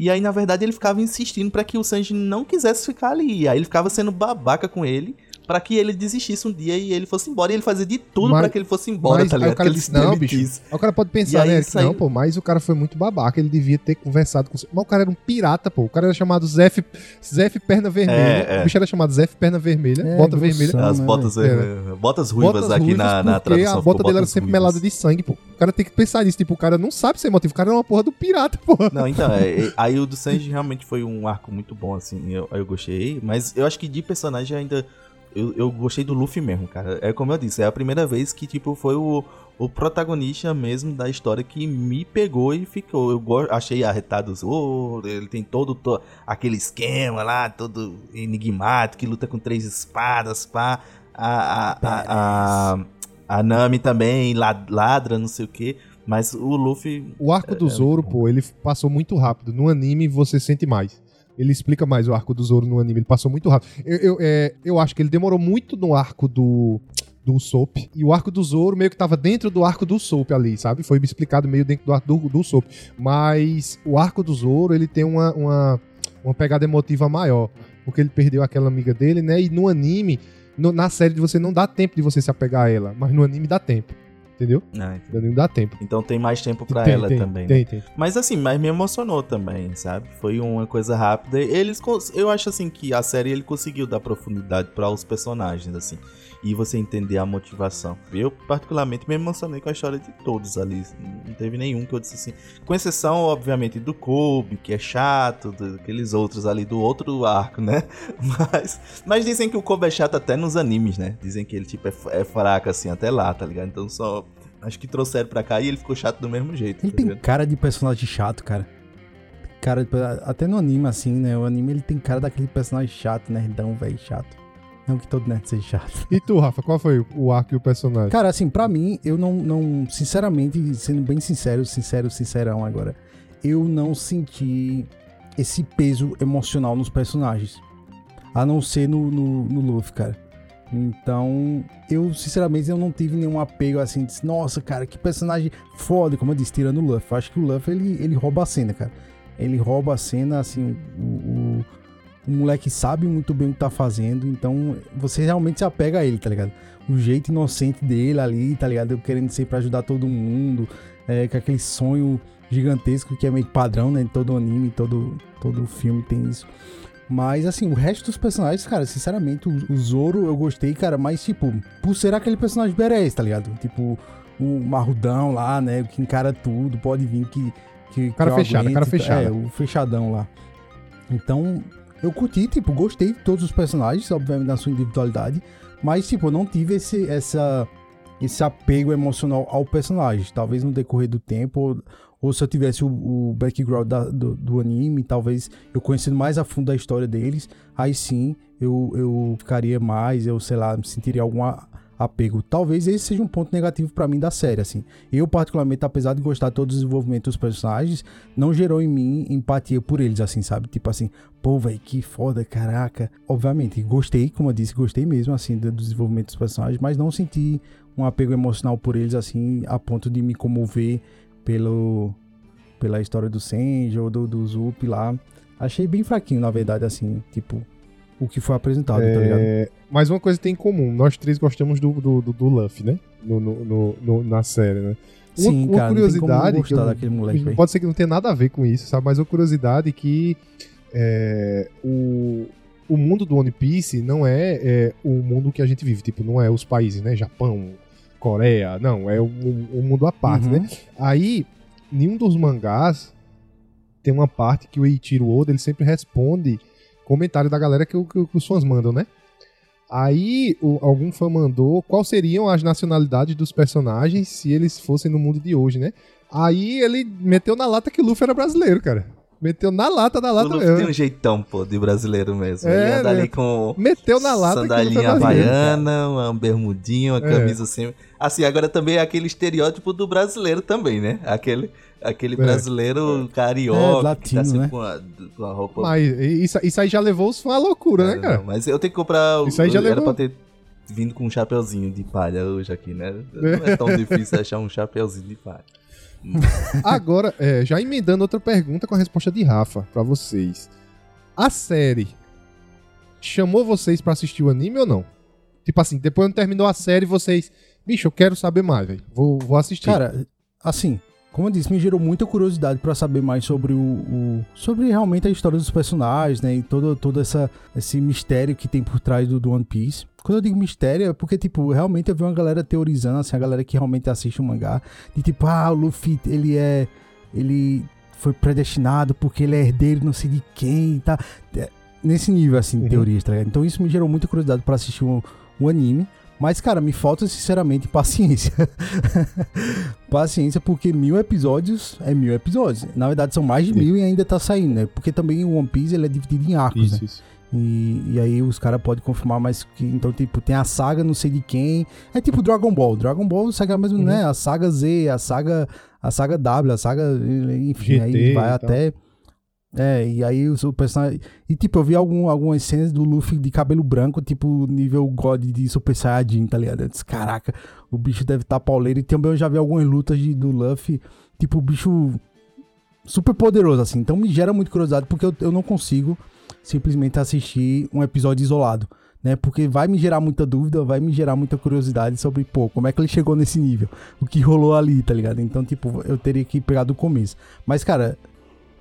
E aí, na verdade, ele ficava insistindo pra que o Sanji não quisesse ficar ali. E aí ele ficava sendo babaca com ele pra que ele desistisse um dia e ele fosse embora. E ele fazia de tudo pra que ele fosse embora, Mas tá aí ligado? o cara disse, não, bicho. Aí o cara pode pensar, aí né, aí- não, pô, mas o cara foi muito babaca, ele devia ter conversado com... Mas o cara era um pirata, pô. O cara era chamado Zef, Zef Perna Vermelha. É, é. O bicho era chamado Zef Perna Vermelha, É, bota grossão. vermelha. As né, botas, velho? eh, botas ruivas Botas aqui ruivas, na, na porque tradução. a bota dele era sempre ruivas. melada de sangue, pô. O cara tem que pensar nisso, tipo, o cara não sabe ser motivo, o cara é uma porra do pirata, pô. Não, então, é, é, aí o do Sanji realmente foi um arco muito bom, assim, eu, eu gostei, mas eu acho que de personagem ainda, eu, eu gostei do Luffy mesmo, cara, é como eu disse, é a primeira vez que, tipo, foi o, o protagonista mesmo da história que me pegou e ficou, eu achei arretados, oh, ele tem todo, to- aquele esquema lá, todo enigmático, que luta com três espadas, pá, a, a, a, a, a Nami também la- ladra, não sei o que, mas o Luffy O arco do Zoro, pô, ele passou muito rápido. No anime você sente mais. Ele explica mais o arco do Zoro no anime, ele passou muito rápido. Eu, eu, é, eu acho que ele demorou muito no arco do, do Soap. E o arco do Zoro meio que tava dentro do arco do Soap ali, sabe? Foi explicado meio dentro do arco do, do Soap. Mas o arco do Zoro, ele tem uma, uma, uma pegada emotiva maior. Porque ele perdeu aquela amiga dele, né? E no anime, no- na série você não dá tempo de você se apegar a ela. Mas no anime dá tempo. Entendeu? Ah. No anime dá tempo. Então tem mais tempo pra Tem, ela tem, também. né? Tem, tem. Mas assim, mas me emocionou também, sabe? Foi uma coisa rápida. Eles, eu acho assim que a série ele conseguiu dar profundidade para os personagens, assim, e você entender a motivação. Eu particularmente me emocionei com a história de todos ali. Não teve nenhum que eu disse assim, com exceção obviamente do Kobe, que é chato, daqueles outros ali do outro arco, né? Mas, mas dizem que o Kobe é chato até nos animes, né? Dizem que ele tipo é, é fraco assim até lá, tá ligado? Então só Acho que trouxeram pra cá e ele ficou chato do mesmo jeito. Ele tá tem ligado? cara de personagem chato, cara. Cara, de- até no anime, assim, né? O anime ele tem cara daquele personagem chato, nerdão, velho, chato. Não que todo nerd seja chato. E tu, Rafa, qual foi o arco e o personagem? Cara, assim, pra mim, eu não, não. Sinceramente, sendo bem sincero, sincero, sincerão agora, eu não senti esse peso emocional nos personagens. A não ser no, no, no Luffy, cara. Então, eu, sinceramente, eu não tive nenhum apego assim, de, nossa, cara, que personagem foda, como eu disse, tirando o Luffy. Eu acho que o Luffy, ele, ele rouba a cena, cara. Ele rouba a cena, assim, o, o, o moleque sabe muito bem o que tá fazendo, então você realmente se apega a ele, tá ligado? O jeito inocente dele ali, tá ligado? Eu querendo ser pra ajudar todo mundo, é, com aquele sonho gigantesco que é meio padrão, né? Todo anime, todo, todo filme tem isso. Mas, assim, o resto dos personagens, cara, sinceramente, o, o Zoro eu gostei, cara, mas, tipo, por ser aquele personagem badass, tá ligado? Tipo, o marrudão lá, né? O que encara tudo, pode vir que. que Cara que fechado, aguento, cara fechado. É, o fechadão lá. Então, eu curti, tipo, gostei de todos os personagens, obviamente, na sua individualidade, mas, tipo, eu não tive esse, essa, esse apego emocional ao personagem. Talvez no decorrer do tempo, ou, ou se eu tivesse o, o background da- do, do anime, talvez eu conhecendo mais a fundo a história deles, aí sim eu, eu ficaria mais, eu sei lá, me sentiria algum a- apego. Talvez esse seja um ponto negativo pra mim da série, assim. Eu, particularmente, apesar de gostar de todo o desenvolvimento dos personagens, não gerou em mim empatia por eles, assim, sabe? Tipo assim, pô, velho, que foda, caraca. Obviamente, gostei, como eu disse, gostei mesmo, assim, do desenvolvimento dos personagens, mas não senti um apego emocional por eles, assim, a ponto de me comover pelo, pela história do Senji ou do, do Zup lá. Achei bem fraquinho, na verdade, assim, tipo, o que foi apresentado, tá ligado? É, mas uma coisa tem em comum, nós três gostamos do, do, do, do Luffy, né? No, no- no- no- na série, né? Uma, Sim, uma cara, como curiosidade. não que eu- daquele moleque, pode ser que não tenha nada a ver com isso, sabe? Mas uma curiosidade que é, o, o mundo do One Piece não é, é, o mundo que a gente vive. Tipo, não é os países, né? Japão, Coreia. Não, é um, um mundo à parte, Uhum. né? Aí, em um dos mangás, tem uma parte que o Eiichiro Oda, ele sempre responde comentário da galera que, o- que os fãs mandam, né? Aí, o- algum fã mandou quais seriam as nacionalidades dos personagens se eles fossem no mundo de hoje, né? Aí ele meteu na lata que o Luffy era brasileiro, cara. Meteu na lata da O lata Luffy mesmo. tem um jeitão, pô, de brasileiro mesmo. É, Ele anda né? ali com Meteu na lata que o é sandalinha havaiana, uma bermudinha, uma É. camisa assim. Assim, agora também é aquele estereótipo do brasileiro também, né? Aquele, aquele É. brasileiro É, carioca, latino, que tá sempre né? com, a, com a roupa... Mas isso, isso aí já levou os fãs à loucura, né, Não, cara? não, mas eu tenho que comprar... Isso aí já Era levou- pra ter vindo com um chapeuzinho de palha hoje aqui, né? Não é tão difícil achar um chapeuzinho de palha. Agora, é, já emendando outra pergunta com a resposta de Rafa pra vocês. A série chamou vocês pra assistir o anime ou não? Tipo assim, depois que terminou a série, vocês. Bicho, eu quero saber mais, velho. Vou, vou assistir. Cara, assim, como eu disse, me gerou muita curiosidade pra saber mais sobre o, o- sobre realmente a história dos personagens, né, e todo todo essa esse mistério que tem por trás do, do One Piece. Quando eu digo mistério é porque tipo, realmente eu vi uma galera teorizando, assim, a galera que realmente assiste o mangá, de tipo, ah, o Luffy, ele é ele foi predestinado porque ele é herdeiro não sei de quem, tá É, nesse nível assim, de Uhum. teorias, tá ligado? Então isso me gerou muita curiosidade pra assistir o, o anime. Mas, cara, me falta sinceramente paciência. paciência, porque mil episódios é mil episódios. Na verdade, são mais de mil e ainda tá saindo, né? Porque também o One Piece ele é dividido em arcos, né? Isso, isso. E, e aí os caras podem confirmar mais que. Então, tipo, tem a saga não sei de quem. É tipo Dragon Ball. Dragon Ball segue a mesma, Uhum. né? A saga Z, a saga. A saga W, a saga. Enfim, GT aí vai e tal. É, e aí o personagem. E tipo, eu vi algum, algumas cenas do Luffy de cabelo branco, tipo, nível God de Super Saiyajin, tá ligado? Disse, caraca, o bicho deve estar tá pauleiro. E também eu já vi algumas lutas de, do Luffy, tipo, o bicho super poderoso, assim. Então me gera muito curiosidade, porque eu, eu não consigo simplesmente assistir um episódio isolado, né? Porque vai me gerar muita dúvida, vai me gerar muita curiosidade sobre, pô, como é que ele chegou nesse nível? O que rolou ali, tá ligado? Então, tipo, eu teria que pegar do começo. Mas, cara,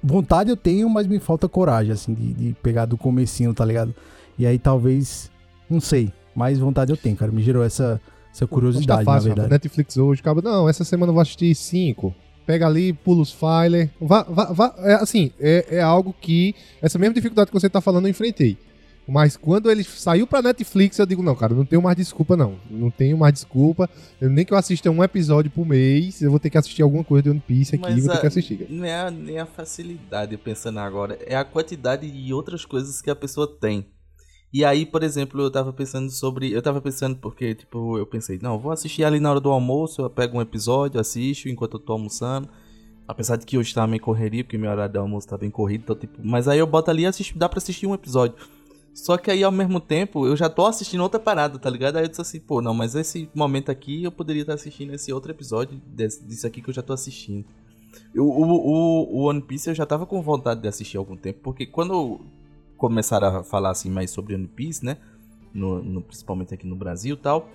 vontade eu tenho, mas me falta coragem, assim, de, de pegar do comecinho, tá ligado? E aí talvez, não sei, mas vontade eu tenho, cara. Me gerou essa, essa curiosidade, tá fácil, na verdade. Netflix hoje, acaba. Não, essa semana eu vou assistir cinco. Pega ali, pula os filer. Vá, vá, vá, é, assim, é, é algo que. Essa mesma dificuldade que você tá falando, eu enfrentei. Mas quando ele saiu pra Netflix, eu digo, não, cara, não tenho mais desculpa, não. Não tenho mais desculpa. Eu, nem que eu assista um episódio por mês, eu vou ter que assistir alguma coisa de One Piece aqui, Mas vou ter a- que assistir. cara. Não é a- nem a facilidade, pensando agora, é a quantidade de outras coisas que a pessoa tem. E aí, por exemplo, eu tava pensando sobre. Eu tava pensando porque, tipo, eu pensei, não, eu vou assistir ali na hora do almoço, eu pego um episódio, assisto enquanto eu tô almoçando. Apesar de que hoje tá meio correria, porque meu horário do almoço tá bem corrido, então, tipo, mas aí eu boto ali e assisto, dá pra assistir um episódio. Só que aí, ao mesmo tempo, eu já tô assistindo outra parada, tá ligado? Aí eu disse assim, pô, não, mas esse momento aqui eu poderia estar assistindo esse outro episódio desse, disso aqui que eu já tô assistindo. O, o, o- o One Piece eu já tava com vontade de assistir há algum tempo, porque quando começaram a falar assim mais sobre One Piece, né? No, no- principalmente aqui no Brasil e tal,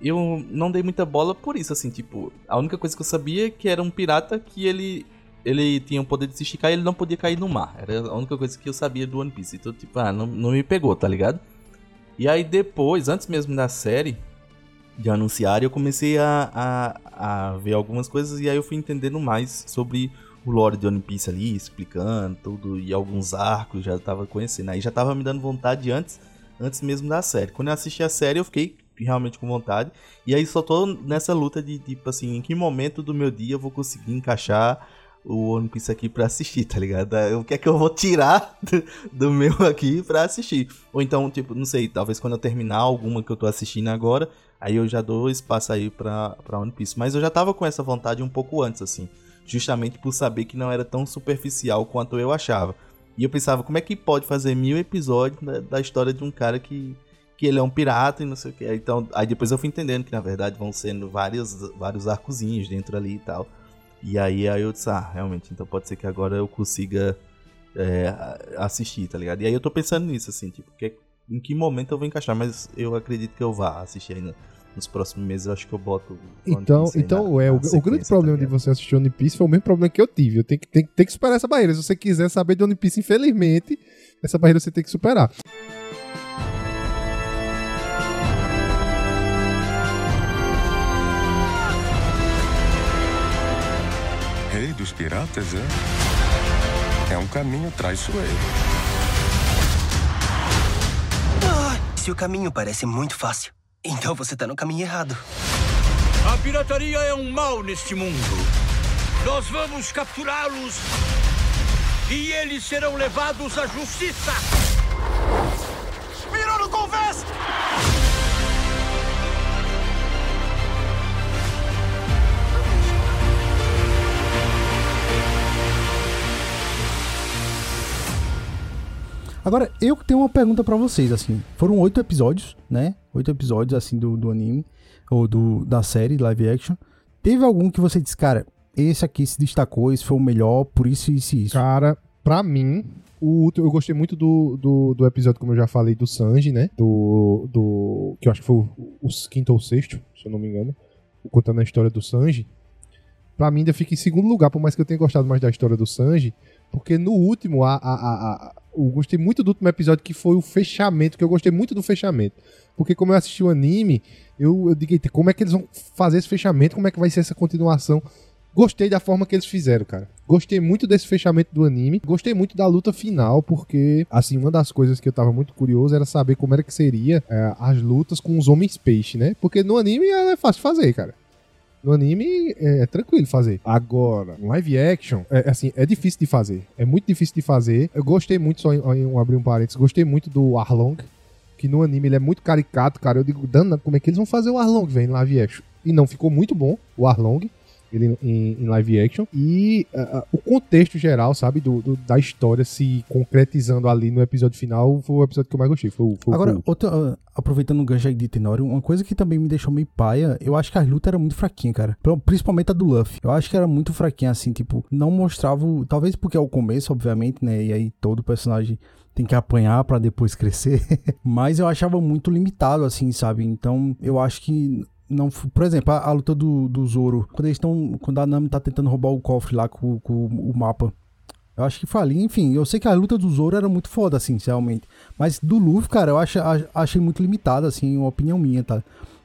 eu não dei muita bola por isso, assim, tipo, a única coisa que eu sabia é que era um pirata que ele. Ele tinha o poder de se esticar e ele não podia cair no mar. Era a única coisa que eu sabia do One Piece. Então, tipo, ah, não, não me pegou, tá ligado? E aí depois, antes mesmo da série, de anunciar, eu comecei a, a, a ver algumas coisas e aí eu fui entendendo mais sobre o lore de One Piece ali, explicando tudo, e alguns arcos já tava conhecendo. Aí já tava me dando vontade antes, antes mesmo da série. Quando eu assisti a série, eu fiquei realmente com vontade. E aí só tô nessa luta de, tipo assim, em que momento do meu dia eu vou conseguir encaixar o One Piece aqui pra assistir, tá ligado? O que é que eu vou tirar do, do meu aqui pra assistir? Ou então, tipo, não sei, talvez quando eu terminar alguma que eu tô assistindo agora, aí eu já dou espaço aí pra, pra One Piece. Mas eu já tava com essa vontade um pouco antes, assim. Justamente por saber que não era tão superficial quanto eu achava. E eu pensava, como é que pode fazer mil episódios da, da história de um cara que, que ele é um pirata e não sei o que. Então, aí depois eu fui entendendo que na verdade vão sendo vários, vários arcozinhos dentro ali e tal. E aí, aí eu disse, ah, realmente, então pode ser que agora eu consiga é, assistir, tá ligado? E aí eu tô pensando nisso, assim, tipo, que, em que momento eu vou encaixar, mas eu acredito que eu vá assistir ainda. Nos próximos meses eu acho que eu boto. Então, então na- é, na o, o grande sequência, problema tá de você assistir One Piece foi o mesmo problema que eu tive. Eu tenho que, tenho, tenho que superar essa barreira. Se você quiser saber de One Piece, infelizmente, essa barreira você tem que superar. Piratas, é? É um caminho traiçoeiro. Ah, se o caminho parece muito fácil, então você tá no caminho errado. A pirataria é um mal neste mundo. Nós vamos capturá-los e eles serão levados à justiça. Mirou no convés! Agora, eu tenho uma pergunta pra vocês, assim. Foram oito episódios, né? Oito episódios, assim, do, do anime, ou do, da série live action. Teve algum que você disse, cara, esse aqui se destacou, esse foi o melhor, por isso, isso e isso. Cara, pra mim, o eu gostei muito do, do, do episódio, como eu já falei, do Sanji, né? Do. do que eu acho que foi o, o quinto ou sexto, se eu não me engano. Contando a história do Sanji. Pra mim, ainda fica em segundo lugar, por mais que eu tenha gostado mais da história do Sanji. Porque no último, a, a, a- eu gostei muito do último episódio, que foi o fechamento, que eu gostei muito do fechamento. Porque como eu assisti o anime, eu, eu digo, "Eita, como é que eles vão fazer esse fechamento? Como é que vai ser essa continuação? Gostei da forma que eles fizeram, cara. Gostei muito desse fechamento do anime. Gostei muito da luta final, porque, assim, uma das coisas que eu tava muito curioso era saber como era que seria é, as lutas com os homens peixe, né? Porque no anime é fácil fazer, cara. No anime é, é tranquilo fazer. Agora, live action, é assim, é difícil de fazer. É muito difícil de fazer. Eu gostei muito, só em, em abrir um parênteses, gostei muito do Arlong, que no anime ele é muito caricato, cara. Eu digo, dana, como é que eles vão fazer o Arlong, velho, em live action? E não, ficou muito bom o Arlong. Ele em, em live action. E ah, o contexto geral, sabe, do, do- da história se concretizando ali no episódio final foi o episódio que eu mais gostei. Foi, o- foi Agora, foi outra, ah, aproveitando o gancho aí de Tenório, uma coisa que também me deixou meio paia, eu acho que as lutas eram muito fraquinhas, cara. Principalmente a do Luffy. Eu acho que era muito fraquinha, assim, tipo, não mostrava. o- Talvez porque é o começo, obviamente, né? E aí todo personagem tem que apanhar pra depois crescer. Mas eu achava muito limitado, assim, sabe? Então, eu acho que. Não, por exemplo, a, a luta do, do Zoro, quando eles estão. Quando a Nami tá tentando roubar o cofre lá com, com o mapa. Eu acho que foi ali, enfim, eu sei que a luta do Zoro era muito foda, assim, realmente. Mas do Luffy, cara, eu acho, achei muito limitado, assim, uma opinião minha, tá?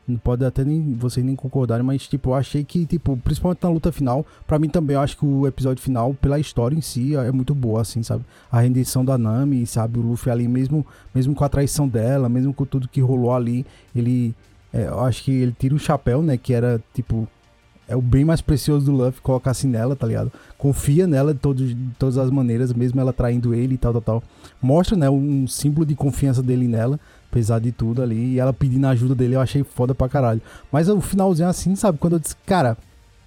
Não pode até nem vocês nem concordarem, mas, tipo, eu achei que, tipo, principalmente na luta final, pra mim também, eu acho que o episódio final, pela história em si, é muito boa, assim, sabe? A rendição da Nami, sabe? O Luffy ali, mesmo, mesmo com a traição dela, mesmo com tudo que rolou ali, ele. É, eu acho que ele tira o chapéu, né? Que era, tipo, é o bem mais precioso do Luffy colocar assim nela, tá ligado? Confia nela de, todos, de todas as maneiras, mesmo ela traindo ele e tal, tal, tal. Mostra, né, um símbolo de confiança dele nela, apesar de tudo ali. E ela pedindo ajuda dele, eu achei foda pra caralho. Mas o finalzinho assim, sabe? Quando eu disse, cara,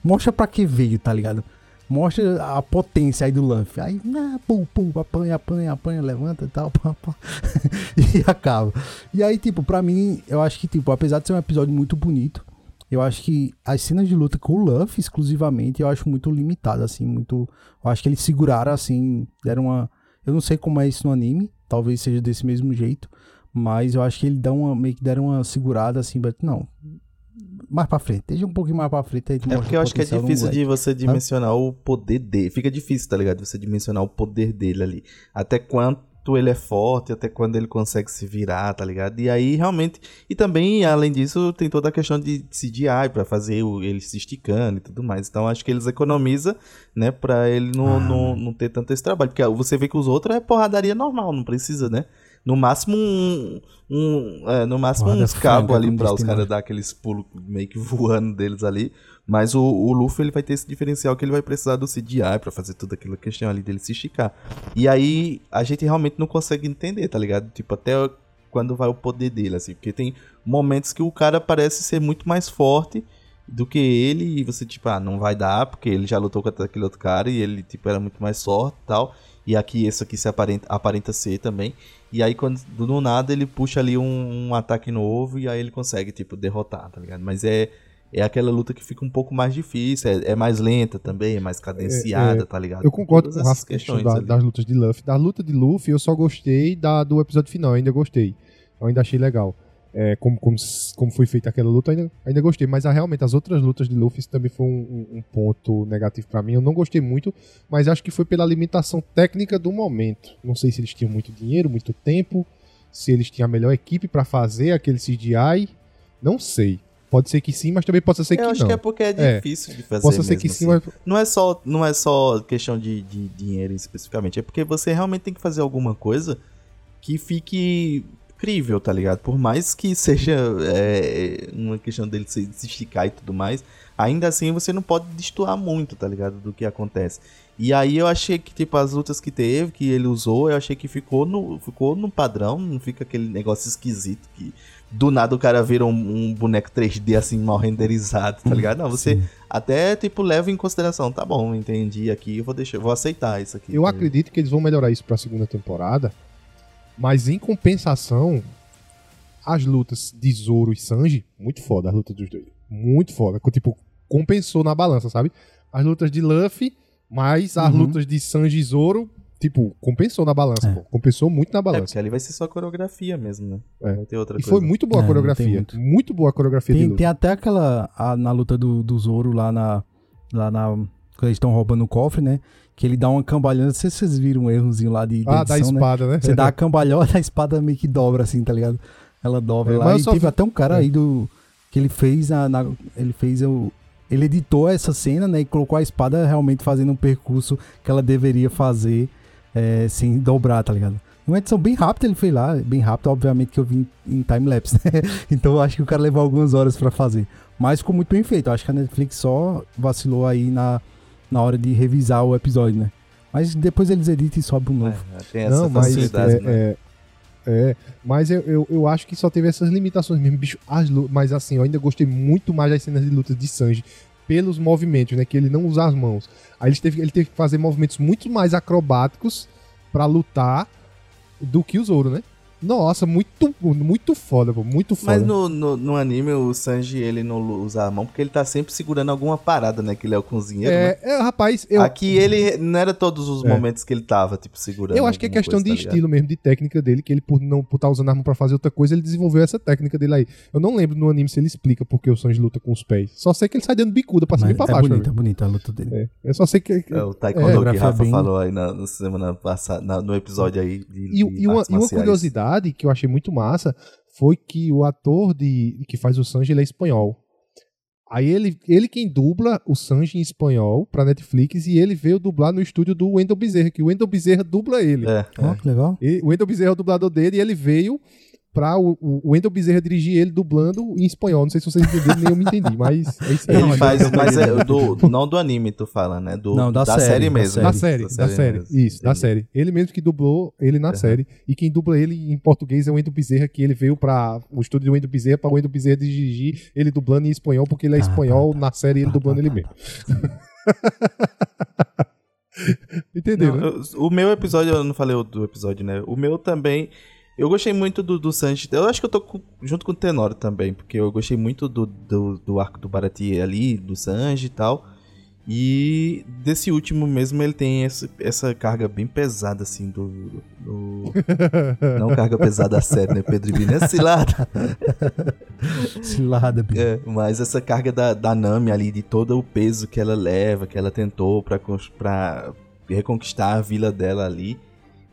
mostra pra que veio, tá ligado? Mostra a potência aí do Luffy. Aí, ah, pum, pum, apanha, apanha, apanha, levanta e tal, pá, pá. e acaba. E aí, tipo, pra mim, eu acho que, tipo, apesar de ser um episódio muito bonito, eu acho que as cenas de luta com o Luffy exclusivamente eu acho muito limitado, assim, muito. Eu acho que eles seguraram, assim, deram uma. Eu não sei como é isso no anime, talvez seja desse mesmo jeito, mas eu acho que eles dão uma, meio que deram uma segurada, assim, mas não. Mais pra frente, deixa um pouquinho mais pra frente É porque eu acho que é difícil de você dimensionar o poder dele. Fica difícil, tá ligado? Você dimensionar o poder dele ali. Até quanto ele é forte, até quando ele consegue se virar, tá ligado? E aí, realmente. E também, além disso, tem toda a questão de CGI pra fazer o- ele se esticando e tudo mais. Então, acho que eles economizam, né? Pra ele Ah. não, não, não ter tanto esse trabalho. Porque você vê que os outros é porradaria normal, não precisa, né? No máximo um. um é, no máximo Porrada uns cabos ali pra os caras Timóteo. dar aqueles pulos meio que voando deles ali. Mas o, o Luffy ele vai ter esse diferencial que ele vai precisar do CGI pra fazer tudo aquilo questão ali dele se esticar. E aí a gente realmente não consegue entender, tá ligado? Tipo, até quando vai o poder dele, assim. Porque tem momentos que o cara parece ser muito mais forte do que ele e você, tipo, ah, não vai dar, porque ele já lutou contra aquele outro cara e ele, tipo, era muito mais forte e tal. E aqui, esse aqui se aparenta, aparenta ser também. E aí, quando do nada, ele puxa ali um, um ataque novo e aí ele consegue, tipo, derrotar, tá ligado? Mas é, é aquela luta que fica um pouco mais difícil, é, é mais lenta também, é mais cadenciada, É, é, tá ligado? Eu concordo Todas com essas questões da- das lutas de Luffy. Da luta de Luffy, eu só gostei da, do episódio final, ainda gostei. Eu ainda achei legal. É, como, como, como foi feita aquela luta, eu ainda, ainda gostei. Mas ah, realmente, as outras lutas de Luffy também foi um, um- ponto negativo pra mim. Eu não gostei muito, mas acho que foi pela limitação técnica do momento. Não sei se eles tinham muito dinheiro, muito tempo, se eles tinham a melhor equipe pra fazer aquele CGI. Não sei. Pode ser que sim, mas também pode ser que Eu não. acho que é porque é É. difícil de fazer. Possa ser que sim, assim. mas Não é só, não é só questão de, de dinheiro especificamente, é porque você realmente tem que fazer alguma coisa que fique crível, tá ligado? Por mais que seja é, uma questão dele se, se esticar e tudo mais, ainda assim você não pode destoar muito, tá ligado? Do que acontece. E aí eu achei que, tipo, as lutas que teve, que ele usou, eu achei que ficou no, ficou no padrão, não fica aquele negócio esquisito que do nada o cara vira um, um boneco 3D assim mal renderizado, tá ligado? Não, você Sim. até tipo leva em consideração, tá bom, entendi aqui, eu vou deixar, vou aceitar isso aqui. eu tá acredito que eles vão melhorar isso pra segunda temporada. Mas em compensação, as lutas de Zoro e Sanji, muito foda as lutas dos dois. Muito foda. Tipo, compensou na balança, sabe? As lutas de Luffy, mas as Uhum. lutas de Sanji e Zoro, tipo, compensou na balança, É. pô. Compensou muito na É, balança. porque ali vai ser só coreografia mesmo, né? É. Vai ter outra E coisa. foi muito boa a É, coreografia. Muito. muito. boa a coreografia de Tem, luta. tem até aquela. a- na luta do, do Zoro lá na. Lá na. Quando eles estão roubando o cofre, né? Que ele dá uma cambalhona. Não sei se vocês viram um errozinho lá de, de Ah, da edição, né? espada, né? Você dá a cambalhota, a espada meio que dobra, assim, tá ligado? Ela dobra É, lá. E teve vi- até um cara É. aí do. Que ele fez na. na- ele fez o. Ele editou essa cena, né? E colocou a espada realmente fazendo um percurso que ela deveria fazer é, sem dobrar, tá ligado? Uma edição bem rápida ele fez lá, bem rápido, obviamente que eu vi em, time-lapse, né? Então eu acho que o cara levou algumas horas pra fazer. Mas ficou muito bem feito. Eu acho que a Netflix só vacilou aí na, na hora de revisar o episódio, né? Mas depois eles editam e sobem um novo. É, tem essa Não, mas, facilidade, é, né? é, é, mas eu, eu, eu acho que só teve essas limitações mesmo, bicho. As mas assim, eu ainda gostei muito mais das cenas de luta de Sanji pelos movimentos, né? Que ele não usa as mãos. Aí ele teve, ele teve que fazer movimentos muito mais acrobáticos pra lutar do que o Zoro, né? Nossa, muito, muito foda, pô, muito foda. Mas no, no, no anime, o Sanji, ele não usa a mão porque ele tá sempre segurando alguma parada, né? Que ele é o cozinheiro, né? é, é, rapaz, eu, Aqui ele não era todos os É. momentos que ele tava, tipo, segurando. Eu acho que é questão coisa, de tá estilo mesmo, de técnica dele, que ele, por não por estar usando a arma pra fazer outra coisa, ele desenvolveu essa técnica dele aí. Eu não lembro no anime se ele explica porque o Sanji luta com os pés. Só sei que ele sai dando bicuda pra cima e pra tá baixo. bonita, é bonita a luta dele. É, eu só sei que. É o taekwondo que Coreografia Rafa bem- falou aí na, na semana passada, na- no episódio aí de, E, de e uma, e uma marciais. Curiosidade que eu achei muito massa foi que o ator de, que faz o Sanji ele é espanhol. Aí ele, ele quem dubla o Sanji em espanhol pra Netflix e ele veio dublar no estúdio do Wendell Bezerra, que o Wendell Bezerra dubla ele. É, é. que legal. E o Wendell Bezerra é o dublador dele e ele veio pra o, o Wendell Bezerra dirigir ele dublando em espanhol. Não sei se vocês entenderam, nem eu me entendi, mas é isso aí. Ele faz, mas é do, não do anime, tu fala, né? Do, Não, da da, série, série, da mesmo. Da série, da série. mesmo. Isso, da Entendi. série. Ele mesmo que dublou ele na série. E quem dubla ele em português é o Wendell Bezerra, que ele veio pra o estúdio do Wendell Bezerra pra o Wendell Bezerra dirigir ele dublando em espanhol, porque ele é Ah, espanhol tá, na série ele Tá, dublando tá, ele tá, mesmo. Entendeu? Não, né? eu- o meu episódio, eu não falei o do episódio, né? O meu também. Eu gostei muito do, do Sanji. Eu acho que eu tô com- junto com o Tenor também, porque eu gostei muito do, do, do arco do Barati ali, do Sanji e tal. E desse último mesmo, ele tem esse- essa carga bem pesada, assim, do. do- não carga pesada a sério, né? Pedro Ibino é cilada. Cilada, bicho. É, mas essa carga da, da Nami ali, de todo o peso que ela leva, que ela tentou pra, pra reconquistar a vila dela ali.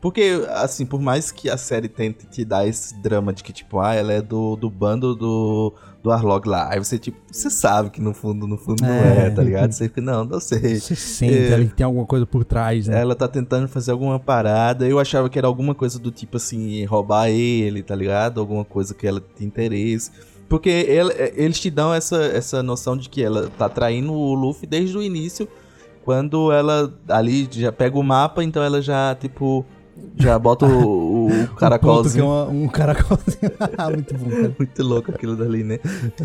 Porque, assim, por mais que a série tente te dar esse drama de que, tipo, ah, ela é do, do bando do, do Arlog lá. Aí você, tipo, você sabe que no fundo, no fundo não É. é, tá ligado? Você fica, não, não sei. Você sente É. ali que tem alguma coisa por trás, né? Ela tá tentando fazer alguma parada. Eu achava que era alguma coisa do tipo assim, roubar ele, tá ligado? Alguma coisa que ela tem interesse. Porque ele- eles te dão essa, essa noção de que ela tá traindo o Luffy desde o início. Quando ela ali já pega o mapa, então ela já, tipo, já bota o, o, o Um ponto que é caracolzinho. uma- um caracolzinho. Muito bom, cara. Muito louco aquilo dali, né?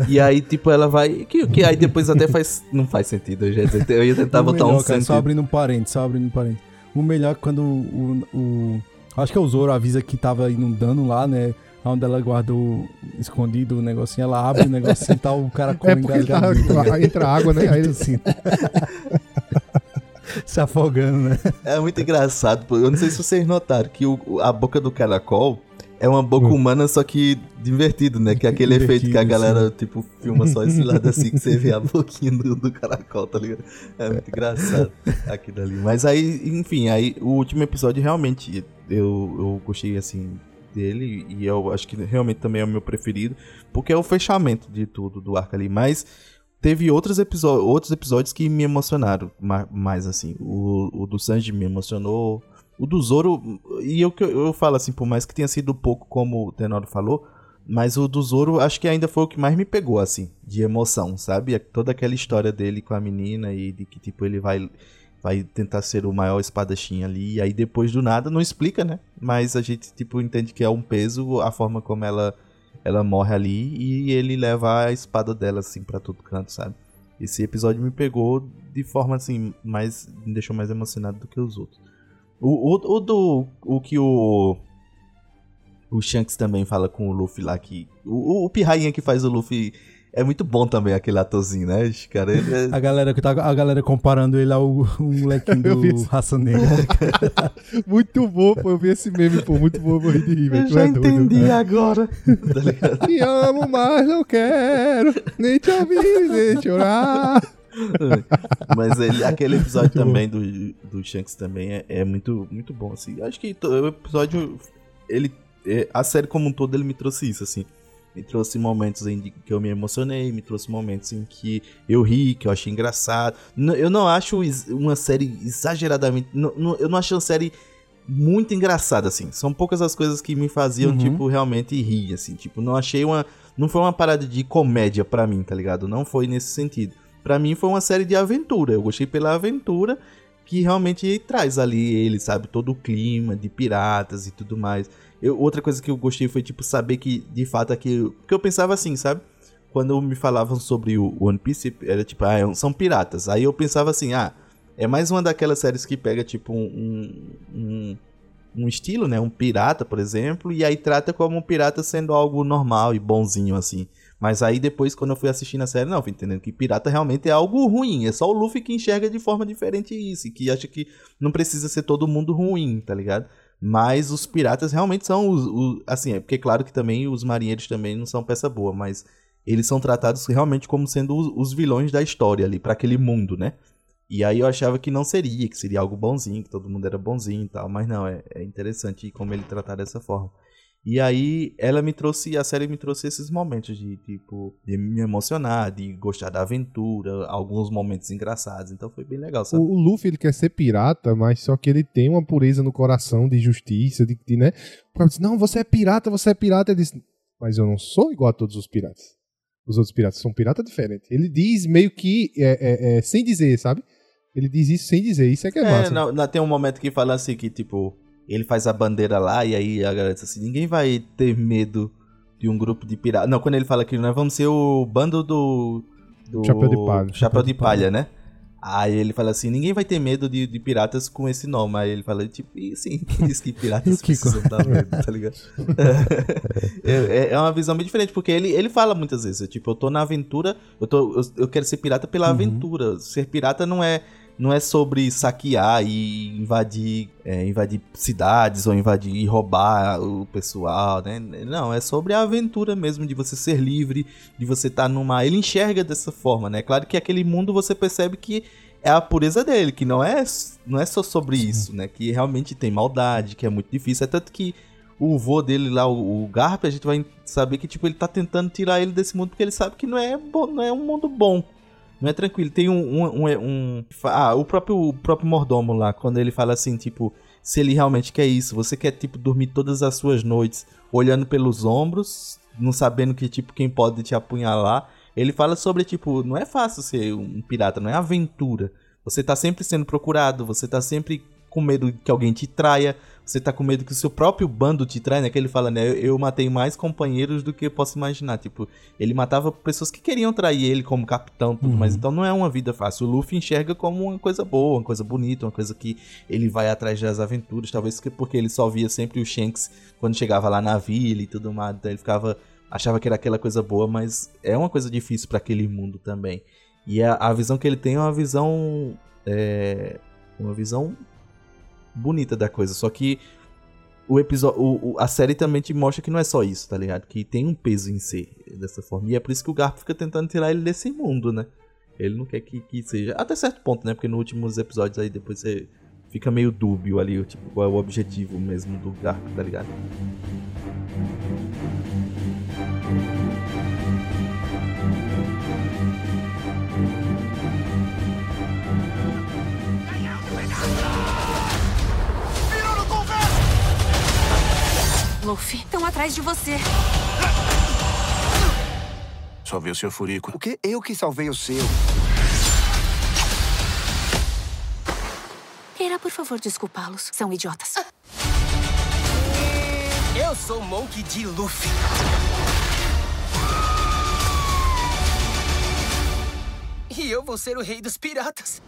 E aí, tipo, ela vai. Que, que aí depois até faz. Não faz sentido. Eu, já, eu ia tentar O botar melhor, um cara, sentido. Só abrindo um parente, só abrindo um parente. O melhor é quando o, o, o- Acho que é o Zoro avisa que tava inundando lá, né? Onde ela guardou escondido o negocinho, ela abre o negocinho e tá o cara É porque ele tá, entra água, né? Aí assim. Se afogando, né? É muito engraçado. Eu não sei se vocês notaram que o- a boca do caracol é uma boca Hum. humana, só que divertido, né? Que é aquele efeito que a galera, tipo, filma só esse lado assim, que você vê a boquinha do, do caracol, tá ligado? É muito engraçado aquilo ali. Mas aí, enfim, aí o último episódio realmente eu, eu gostei, assim, dele, e eu acho que realmente também é o meu preferido, porque é o fechamento de tudo do arco ali. Mas teve outros, outros episódios que me emocionaram mais, assim. O, o do Sanji me emocionou. O do Zoro, e eu, eu falo assim, por mais que tenha sido pouco, como o Tenoro falou, mas o do Zoro acho que ainda foi o que mais me pegou, assim, de emoção, sabe? Toda aquela história dele com a menina e de que, tipo, ele vai vai tentar ser o maior espadachim ali, e aí depois do nada, não explica, né? Mas a gente, tipo, entende que é um peso a forma como ela, ela morre ali, e ele leva a espada dela, assim, para todo canto, sabe? Esse episódio me pegou de forma, assim, mais, me deixou mais emocionado do que os outros. O, o, o do, o que o o Shanks também fala com o Luffy lá que. O, o, o Pirrainha que faz o Luffy é muito bom também aquele atorzinho, né? Cara, é... a, galera que tá, a galera comparando ele ao um molequinho do Raça Negra. muito bom, pô. Eu vi esse meme, pô. Muito bom, eu morri de rir, Eu já é entendi doido, agora. tá te amo, mas não quero nem te ouvir, nem chorar. Mas ele, aquele episódio também do, do Shanks também é, é, muito, muito bom, assim. Acho que o episódio, ele, é, a série como um todo, ele me trouxe isso, assim me trouxe momentos em que eu me emocionei, me trouxe momentos em que eu ri, que eu achei engraçado. Eu não acho uma série exageradamente. Eu não acho uma série muito engraçada, assim. São poucas as coisas que me faziam, uhum. tipo, realmente rir, assim. Tipo, não achei uma. Não foi uma parada de comédia para mim, tá ligado? Não foi nesse sentido. para mim foi uma série de aventura. Eu gostei pela aventura que realmente traz ali ele, sabe? Todo o clima de piratas e tudo mais. Eu, outra coisa que eu gostei foi, tipo, saber que, de fato, aqui. Porque eu pensava assim, sabe? Quando me falavam sobre o One Piece, era tipo, ah, é são piratas. Aí eu pensava assim, ah, é mais uma daquelas séries que pega, tipo, um, um, um estilo, né? Um pirata, por exemplo, e aí trata como um pirata sendo algo normal e bonzinho, assim. Mas aí depois, quando eu fui assistindo a série, não, fui entendendo que pirata realmente é algo ruim. É só o Luffy que enxerga de forma diferente isso. Que acha que não precisa ser todo mundo ruim, tá ligado? Mas os piratas realmente são os, os, Assim, é porque claro que também os marinheiros também não são peça boa, mas eles são tratados realmente como sendo os, os vilões da história ali, para aquele mundo, né? E aí eu achava que não seria, que seria algo bonzinho, que todo mundo era bonzinho e tal, mas não, é, é interessante como ele tratar dessa forma. E aí ela me trouxe, a série me trouxe esses momentos de tipo, de me emocionar, de gostar da aventura, alguns momentos engraçados. Então foi bem legal, sabe? O, o Luffy ele quer ser pirata, mas só que ele tem uma pureza no coração de justiça, de, de né? Diz, não, você é pirata, você é pirata. Ele diz, mas eu não sou igual a todos os piratas. Os outros piratas são piratas diferentes. Ele diz meio que é, é, é, sem dizer, sabe? Ele diz isso sem dizer, isso é que é, é massa. Não, não, tem um momento que fala assim que, tipo, ele faz a bandeira lá e aí a galera diz assim: ninguém vai ter medo de um grupo de piratas. Não, quando ele fala que nós vamos ser o bando do. do Chapéu de palha. Chapéu de palha, né? Aí ele fala assim: ninguém vai ter medo de, de piratas com esse nome. Aí ele fala, tipo, e sim, diz que piratas precisam dar medo, tá ligado? É, é, é, uma visão bem diferente, porque ele, ele fala muitas vezes: tipo, eu tô na aventura, eu, tô, eu, eu quero ser pirata pela uhum. aventura. Ser pirata não é não é sobre saquear e invadir, é, invadir cidades ou invadir e roubar o pessoal, né? Não, é sobre a aventura mesmo, de você ser livre, de você estar tá numa. Ele enxerga dessa forma, né? Claro que aquele mundo você percebe que é a pureza dele, que não é, não é só sobre isso, né? Que realmente tem maldade, que é muito difícil. É tanto que o vô dele lá, o, o Garp, a gente vai saber que tipo ele tá tentando tirar ele desse mundo porque ele sabe que não é bom, não é um mundo bom. Não é tranquilo. Tem um. um, um, um ah, o próprio, o próprio mordomo lá, quando ele fala assim, tipo, se ele realmente quer isso, você quer, tipo, dormir todas as suas noites olhando pelos ombros, não sabendo que, tipo, quem pode te apunhalar. Ele fala sobre, tipo, não é fácil ser um pirata, não é aventura. Você tá sempre sendo procurado, você tá sempre com medo que alguém te traia, você tá com medo que o seu próprio bando te trai, né? Que ele fala, né? Eu, eu matei mais companheiros do que eu posso imaginar. Tipo, ele matava pessoas que queriam trair ele como capitão tudo uhum. mais. Então não é uma vida fácil. O Luffy enxerga como uma coisa boa, uma coisa bonita, uma coisa que ele vai atrás das aventuras. Talvez porque ele só via sempre o Shanks quando chegava lá na vila e tudo mais. Então ele ficava. achava que era aquela coisa boa, mas é uma coisa difícil para aquele mundo também. E a, a visão que ele tem é uma visão. É, uma visão bonita da coisa. Só que o episódio, o, a série também te mostra que não é só isso, tá ligado? Que tem um peso em ser dessa forma. E é por isso que o Garp fica tentando tirar ele desse mundo, né? Ele não quer que, que seja. Até certo ponto, né? Porque nos últimos episódios aí depois você fica meio dúbio ali, tipo, qual é o objetivo mesmo do Garp, tá ligado? Luffy. Estão atrás de você. Salvei o Sr. Furico. O que? Eu que salvei o seu. Queira, por favor, desculpá-los. São idiotas. Eu sou Monkey D. Luffy. E eu vou ser o rei dos piratas.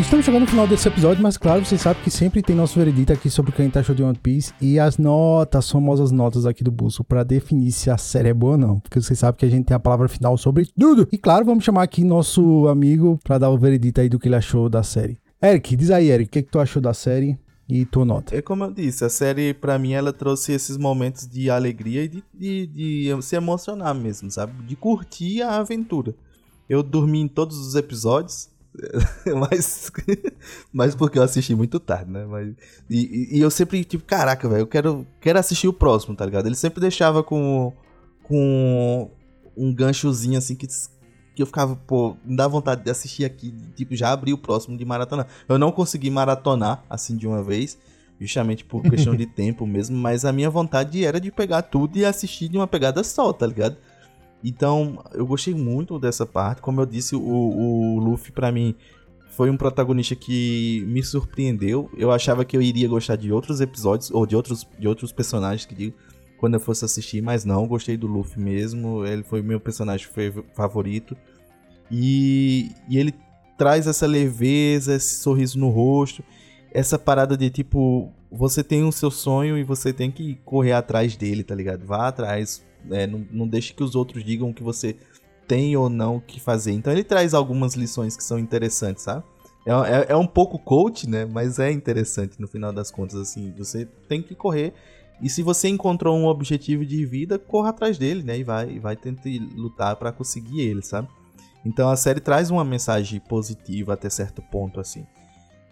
Estamos chegando no final desse episódio, mas claro, vocês sabem que sempre tem nosso veredito aqui sobre o que a gente achou de One Piece e as notas, as famosas notas aqui do Busso, pra definir se a série é boa ou não. Porque vocês sabem que a gente tem a palavra final sobre tudo. E claro, vamos chamar aqui nosso amigo pra dar o veredito aí do que ele achou da série. Eric, diz aí, Eric, o que, que tu achou da série e tua nota? É como eu disse, a série pra mim ela trouxe esses momentos de alegria e de, de, de se emocionar mesmo, sabe? De curtir a aventura. Eu dormi em todos os episódios, mas, mas porque eu assisti muito tarde, né? Mas, e, e eu sempre, tipo, caraca, velho, eu quero, quero assistir o próximo, tá ligado? Ele sempre deixava com, com um ganchozinho assim que, que eu ficava, pô, me dá vontade de assistir aqui, tipo, já abrir o próximo de maratona. Eu não consegui maratonar assim de uma vez, justamente por questão de tempo mesmo, mas a minha vontade era de pegar tudo e assistir de uma pegada só, tá ligado? Então, eu gostei muito dessa parte. Como eu disse, o, o Luffy, pra mim, foi um protagonista que me surpreendeu. Eu achava que eu iria gostar de outros episódios, ou de outros, de outros personagens, que digo, quando eu fosse assistir, mas não, gostei do Luffy mesmo. Ele foi meu personagem favorito. E, e ele traz essa leveza, esse sorriso no rosto, essa parada de tipo, você tem o seu sonho e você tem que correr atrás dele, tá ligado? Vá atrás, é, não, não deixe que os outros digam que você tem ou não o que fazer. Então ele traz algumas lições que são interessantes, sabe? É, é, é, um pouco coach, né? Mas é interessante no final das contas, assim. Você tem que correr. E se você encontrou um objetivo de vida, corra atrás dele, né? E vai, vai tentar lutar para conseguir ele, sabe? Então a série traz uma mensagem positiva até certo ponto, assim.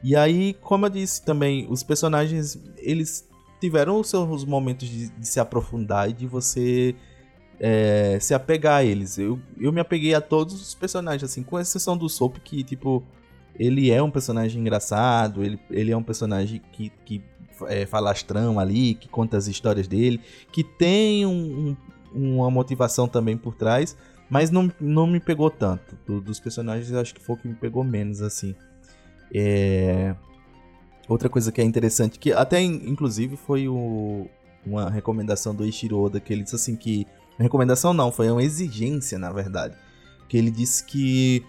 E aí, como eu disse também, os personagens, eles tiveram os seus momentos de, de se aprofundar e de você é, se apegar a eles. Eu, eu me apeguei a todos os personagens, assim, com exceção do Soap, que, tipo, ele é um personagem engraçado, ele, ele é um personagem que, que é, falastrão ali, que conta as histórias dele, que tem um, um, uma motivação também por trás, mas não, não me pegou tanto. Do, dos personagens, acho que foi o que me pegou menos, assim. É... Outra coisa que é interessante, que até inclusive foi o, uma recomendação do Eiichiro Oda, que ele disse assim que... Recomendação não, foi uma exigência, na verdade. Que ele disse que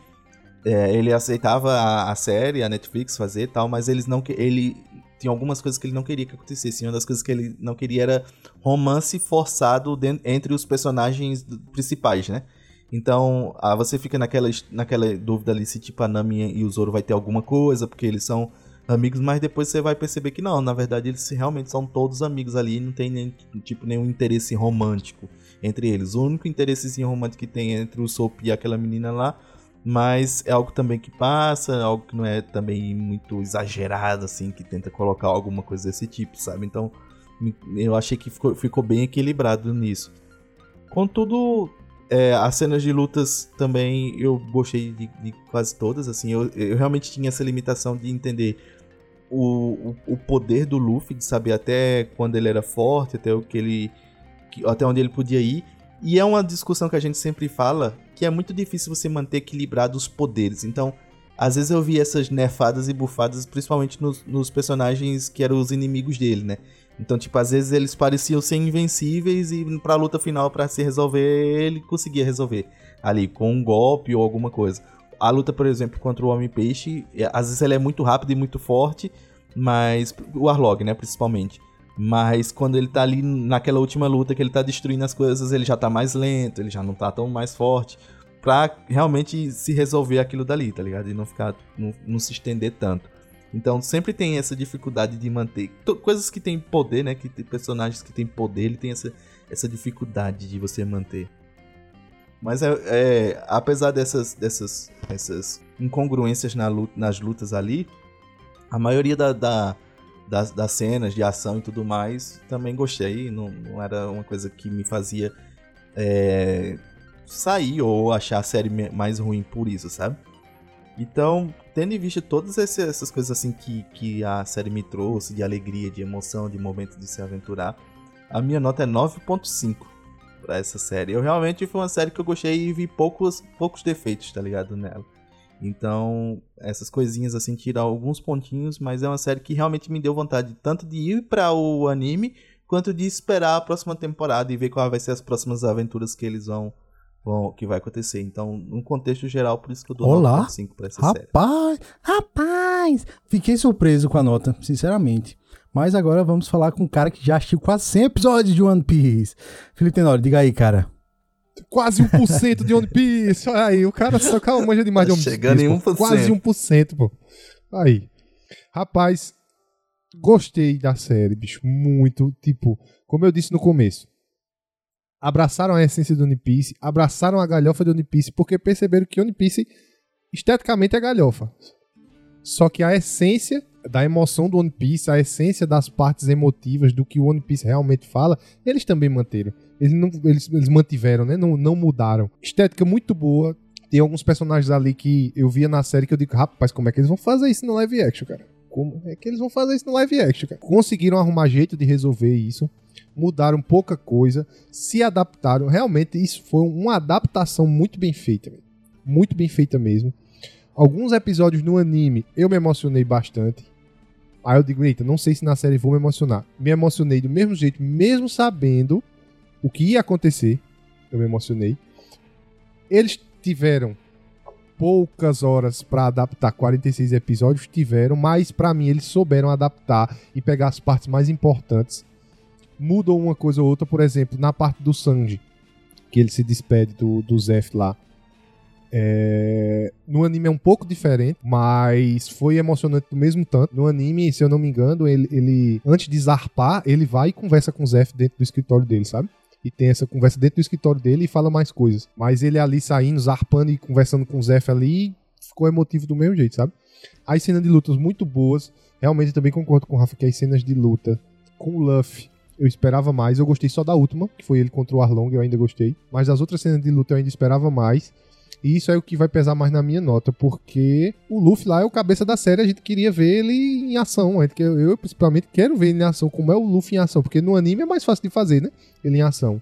é, ele aceitava a, a, série, a Netflix fazer e tal, mas eles não ele tinha algumas coisas que ele não queria que acontecesse. Uma das coisas que ele não queria era romance forçado entre os personagens principais, né? Então, ah, você fica naquela, naquela dúvida ali se tipo a Nami e o Zoro vai ter alguma coisa, porque eles são amigos, mas depois você vai perceber que não, na verdade eles realmente são todos amigos ali, não tem nem, tipo nenhum interesse romântico entre eles. O único interesse romântico que tem é entre o Soap e aquela menina lá, mas é algo também que passa, algo que não é também muito exagerado assim, que tenta colocar alguma coisa desse tipo, sabe? Então, eu achei que ficou, ficou bem equilibrado nisso. Contudo, é, as cenas de lutas também eu gostei de, de quase todas, assim, eu, eu, realmente tinha essa limitação de entender o, o, poder do Luffy, de saber até quando ele era forte, até o que ele. até onde ele podia ir. E é uma discussão que a gente sempre fala que é muito difícil você manter equilibrado os poderes. Então, às vezes eu vi essas nefadas e bufadas, principalmente nos, nos personagens que eram os inimigos dele, né? Então, tipo, às vezes eles pareciam ser invencíveis e pra luta final, para se resolver, ele conseguia resolver ali com um golpe ou alguma coisa. A luta, por exemplo, contra o Homem-Peixe, é, às vezes ela é muito rápida e muito forte, mas. O Arlog, né, principalmente. Mas quando ele tá ali naquela última luta que ele tá destruindo as coisas, ele já tá mais lento, ele já não tá tão mais forte. Pra realmente se resolver aquilo dali, tá ligado? E não ficar. não, não se estender tanto. Então sempre tem essa dificuldade de manter coisas que têm poder, né? Que tem personagens que têm poder, ele tem essa, essa dificuldade de você manter. Mas é, é apesar dessas, dessas essas incongruências na luta, nas lutas ali, a maioria da, da, das, das cenas de ação e tudo mais também gostei. Não, não era uma coisa que me fazia é, sair ou achar a série mais ruim por isso, sabe? Então, tendo em vista todas essas coisas assim que, que a série me trouxe, de alegria, de emoção, de momento de se aventurar, a minha nota é 9.5 pra essa série. Eu realmente foi uma série que eu gostei e vi poucos, poucos defeitos, tá ligado, nela. Então, essas coisinhas assim tiram alguns pontinhos, mas é uma série que realmente me deu vontade tanto de ir para o anime quanto de esperar a próxima temporada e ver qual vai ser as próximas aventuras que eles vão, vão que vai acontecer. Então, num contexto geral, por isso que eu dou Olá. 9.5 pra essa série. Rapaz, rapaz, fiquei surpreso com a nota, sinceramente. Mas agora vamos falar com um cara que já assistiu quase 100 episódios de One Piece. Felipe Tenório, diga aí, cara. Quase 1% de One Piece. Olha aí, o cara só calma, manja demais de Tá One Piece. chegando em pô. 1%. Quase 1%, pô. Aí. Rapaz, gostei da série, bicho. Muito. Tipo, como eu disse no começo. Abraçaram a essência do One Piece, abraçaram a galhofa do One Piece, porque perceberam que One Piece esteticamente é galhofa. Só que a essência da emoção do One Piece, a essência das partes emotivas do que o One Piece realmente fala, eles também manteram. Eles, não, eles, eles mantiveram, né? Não, não mudaram. Estética muito boa. Tem alguns personagens ali que eu via na série que eu digo, rapaz, como é que eles vão fazer isso no live action, cara? Como é que eles vão fazer isso no live action, cara? Conseguiram arrumar jeito de resolver isso. Mudaram pouca coisa. Se adaptaram. Realmente, isso foi uma adaptação muito bem feita. Muito bem feita mesmo. Alguns episódios no anime eu me emocionei bastante. Aí eu digo, eita, não sei se na série vou me emocionar. Me emocionei do mesmo jeito, mesmo sabendo o que ia acontecer. Eu me emocionei. Eles tiveram poucas horas pra adaptar 46 episódios, tiveram, mas pra mim eles souberam adaptar e pegar as partes mais importantes. Mudou uma coisa ou outra, por exemplo, na parte do Sanji, que ele se despede do, do lá. É, No anime é um pouco diferente, mas foi emocionante do mesmo tanto. No anime, se eu não me engano, ele, ele antes de zarpar, ele vai e conversa com o Zef dentro do escritório dele, sabe? E tem essa conversa dentro do escritório dele e fala mais coisas. Mas ele ali saindo, zarpando e conversando com o Zef ali, ficou emotivo do mesmo jeito, sabe? As cenas de lutas muito boas. Realmente também concordo com o Rafa que as cenas de luta com o Luffy eu esperava mais. Eu gostei só da última, que foi ele contra o Arlong, eu ainda gostei. Mas das outras cenas de luta eu ainda esperava mais. E isso é o que vai pesar mais na minha nota, porque o Luffy lá é o cabeça da série, a gente queria ver ele em ação. Quer- Eu, principalmente, quero ver ele em ação, como é o Luffy em ação, porque no anime é mais fácil de fazer, né? Ele em ação.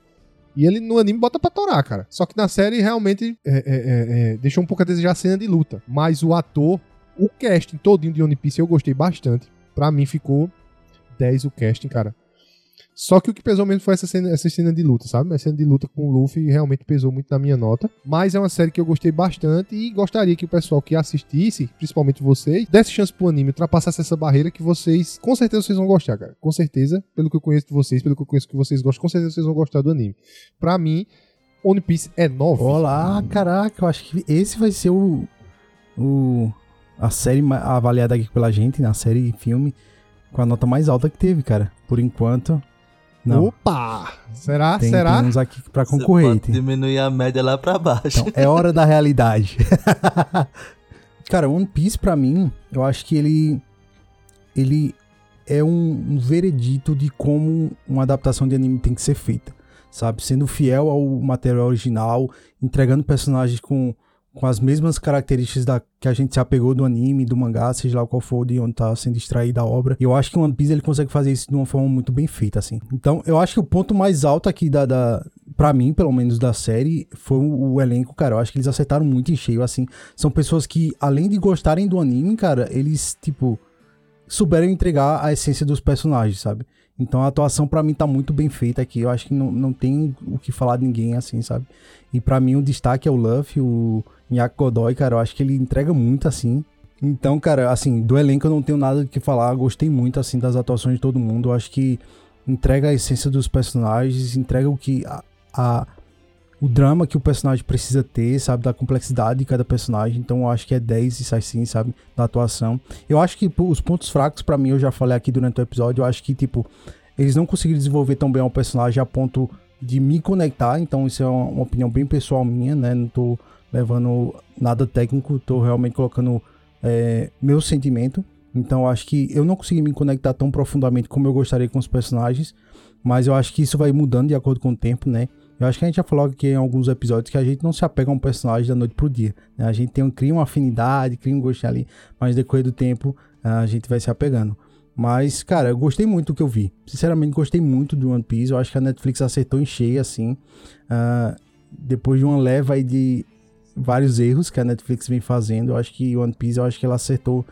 E ele no anime bota pra torar, cara. Só que na série realmente é, é, é, é, deixou um pouco a desejar a cena de luta. Mas o ator, o casting todinho de One Piece eu gostei bastante. Pra mim ficou 10 o casting, cara. Só que o que pesou mesmo foi essa cena, essa cena de luta, sabe? A cena de luta com o Luffy realmente pesou muito na minha nota. Mas é uma série que eu gostei bastante e gostaria que o pessoal que assistisse, principalmente vocês, desse chance pro anime, ultrapassasse essa barreira que vocês, com certeza vocês vão gostar, cara. Com certeza, pelo que eu conheço de vocês, pelo que eu conheço que vocês gostam, com certeza vocês vão gostar do anime. Pra mim, One Piece é 9. Olá, caraca, eu acho que esse vai ser o. o a série avaliada aqui pela gente, na série filme, com a nota mais alta que teve, cara. Por enquanto. Não. Opa! Será? tem, Será? tem uns aqui pra Você concorrer. pode tem- diminuir a média lá pra baixo. Então, é hora da realidade. Cara, One Piece, pra mim, eu acho que ele. Ele é um, um veredito de como uma adaptação de anime tem que ser feita. Sabe? Sendo fiel ao material original, entregando personagens com, com as mesmas características da, que a gente se apegou do anime, do mangá, seja lá qual for de onde tá sendo extraída a obra. Eu acho que o One Piece ele consegue fazer isso de uma forma muito bem feita, assim. Então, eu acho que o ponto mais alto aqui da, da para mim, pelo menos da série, foi o, o elenco, cara. Eu acho que eles acertaram muito em cheio, assim. São pessoas que, além de gostarem do anime, cara, eles, tipo, souberam entregar a essência dos personagens, sabe? Então a atuação pra mim tá muito bem feita aqui. Eu acho que não, não tem o que falar de ninguém assim, sabe? E pra mim o destaque é o Luffy, o Godoy, cara. Eu acho que ele entrega muito assim. Então, cara, assim, do elenco eu não tenho nada que falar. Gostei muito assim das atuações de todo mundo. Eu acho que entrega a essência dos personagens, entrega o que a, a- o drama que o personagem precisa ter, sabe, da complexidade de cada personagem. Então eu acho que é 10 isso assim, sabe, da atuação. Eu acho que os pontos fracos pra mim eu já falei aqui durante o episódio, eu acho que tipo eles não conseguiram desenvolver tão bem o personagem a ponto de me conectar, então isso é uma, uma opinião bem pessoal minha, né? Não tô levando nada técnico, tô realmente colocando é, meu sentimento. Então acho que eu não consegui me conectar tão profundamente como eu gostaria com os personagens, mas eu acho que isso vai mudando de acordo com o tempo, né? Eu acho que a gente já falou aqui em alguns episódios que a gente não se apega a um personagem da noite pro dia. Né? A gente tem um, cria uma afinidade, cria um gostinho ali, mas decorrer do tempo a gente vai se apegando. Mas, cara, eu gostei muito do que eu vi. Sinceramente, gostei muito do One Piece. Eu acho que a Netflix acertou em cheio, assim. Uh, depois de uma leva aí de vários erros que a Netflix vem fazendo, eu acho que One Piece, eu acho que ela acertou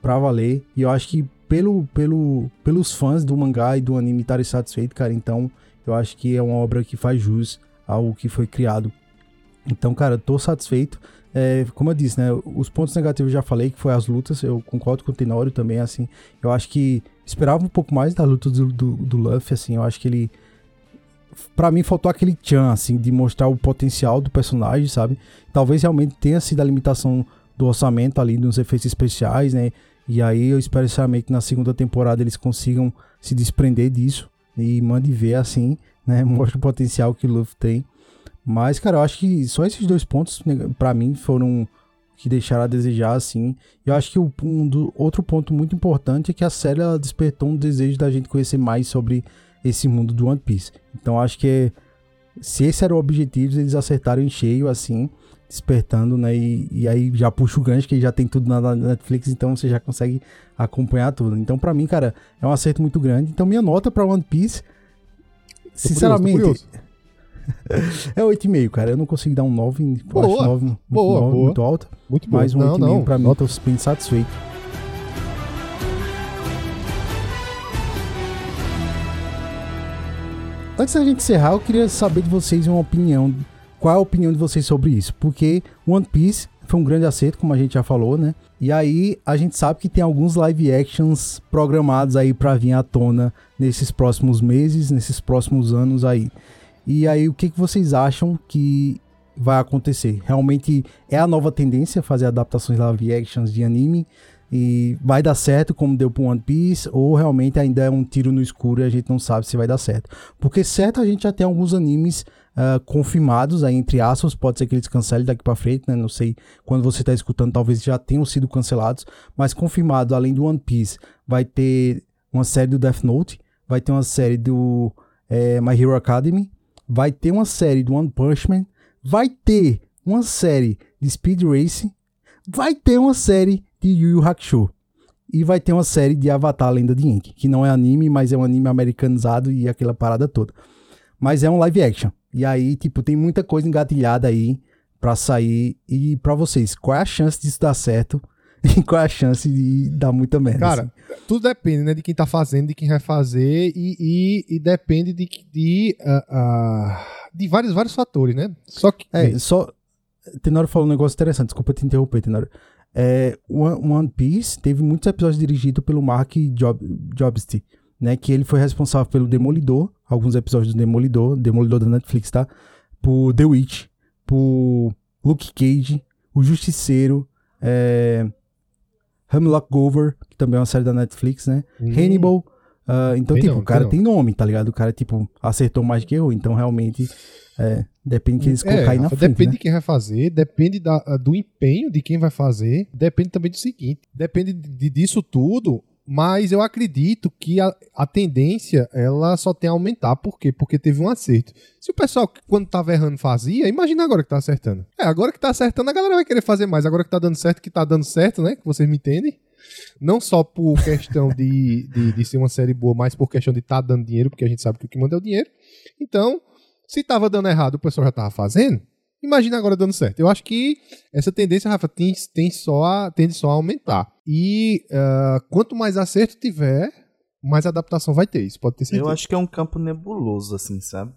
pra valer. E eu acho que pelo, pelo, pelos fãs do mangá e do anime estarem satisfeitos, cara, então eu acho que é uma obra que faz jus ao que foi criado. Então, cara, tô satisfeito. É, como eu disse, né? Os pontos negativos eu já falei, que foi as lutas. Eu concordo com o Tenório também, assim. Eu acho que esperava um pouco mais da luta do, do, do Luffy, assim. Eu acho que ele. Pra mim faltou aquele chan, assim, de mostrar o potencial do personagem, sabe? Talvez realmente tenha sido a limitação do orçamento ali nos efeitos especiais, né? E aí eu espero sinceramente que na segunda temporada eles consigam se desprender disso e mande ver assim, né? Mostra o potencial que o Luffy tem. Mas, cara, eu acho que só esses dois pontos, né, para mim, foram que deixaram a desejar, assim. Eu acho que um do, outro ponto muito importante é que a série ela despertou um desejo da gente conhecer mais sobre esse mundo do One Piece. Então, acho que se esse era o objetivo, eles acertaram em cheio, assim, despertando, né? E, e aí já puxa o gancho, que já tem tudo na Netflix, então você já consegue acompanhar tudo. Então, para mim, cara, é um acerto muito grande. Então, minha nota para One Piece, sinceramente. Curioso, curioso. é 8,5, cara. Eu não consigo dar um 9. Boa, acho 9, boa, 9 boa. muito alta. Muito bom. Mas um 8,5 pra mim, tô bem satisfeito. Antes da gente encerrar, eu queria saber de vocês uma opinião. Qual é a opinião de vocês sobre isso? Porque One Piece foi um grande acerto, como a gente já falou, né? E aí a gente sabe que tem alguns live actions programados aí para vir à tona nesses próximos meses, nesses próximos anos aí. E aí, o que, que vocês acham que vai acontecer? Realmente é a nova tendência fazer adaptações live actions de anime? E vai dar certo como deu para One Piece? Ou realmente ainda é um tiro no escuro e a gente não sabe se vai dar certo? Porque certo a gente já tem alguns animes uh, confirmados, aí entre aspas, pode ser que eles cancelem daqui para frente, né? Não sei quando você está escutando, talvez já tenham sido cancelados, mas confirmado, além do One Piece, vai ter uma série do Death Note, vai ter uma série do é, My Hero Academy, vai ter uma série do One Punch Man, vai ter uma série de Speed Racing, vai ter uma série de Yu Yu Hakusho e vai ter uma série de Avatar Lenda de Ink, que não é anime, mas é um anime americanizado e aquela parada toda. Mas é um live action. E aí, tipo, tem muita coisa engatilhada aí para sair. E para vocês, qual é a chance disso dar certo? E qual é a chance de dar muita merda? Cara, assim? tudo depende, né? De quem tá fazendo, de quem vai fazer e, e, e depende de, de, uh, uh, de vários, vários fatores, né? Só que. É, só. Tenório falou um negócio interessante, desculpa te interromper, Tenório. É, One Piece teve muitos episódios dirigidos pelo Mark Job, Jobst, né? Que ele foi responsável pelo Demolidor, alguns episódios do Demolidor, Demolidor da Netflix, tá? Por The Witch, por Luke Cage, O Justiceiro, é, Hemlock Gover, que também é uma série da Netflix, né? Hum. Hannibal. Uh, então, tem tipo, não, o cara tem, tem nome, tá ligado? O cara, tipo, acertou mais que eu. Então, realmente, é, depende de quem eles é, colocarem na frente. Depende né? de quem vai fazer, depende da, do empenho de quem vai fazer, depende também do seguinte: depende de, disso tudo mas eu acredito que a, a, tendência ela só tem a aumentar. Por quê? Porque teve um acerto. Se o pessoal, quando tava errando, fazia, imagina agora que tá acertando. É, agora que tá acertando, a galera vai querer fazer mais. Agora que tá dando certo, que tá dando certo, né? Que vocês me entendem. Não só por questão de, de, de ser uma série boa, mas por questão de estar tá dando dinheiro, porque a gente sabe que o que manda é o dinheiro. Então, se tava dando errado, o pessoal já tava fazendo. Imagina agora dando certo. Eu acho que essa tendência, Rafa, tem, tem só a, tende só a aumentar. E uh, quanto mais acerto tiver, mais adaptação vai ter. Isso pode ter certeza. Eu acho que é um campo nebuloso, assim, sabe?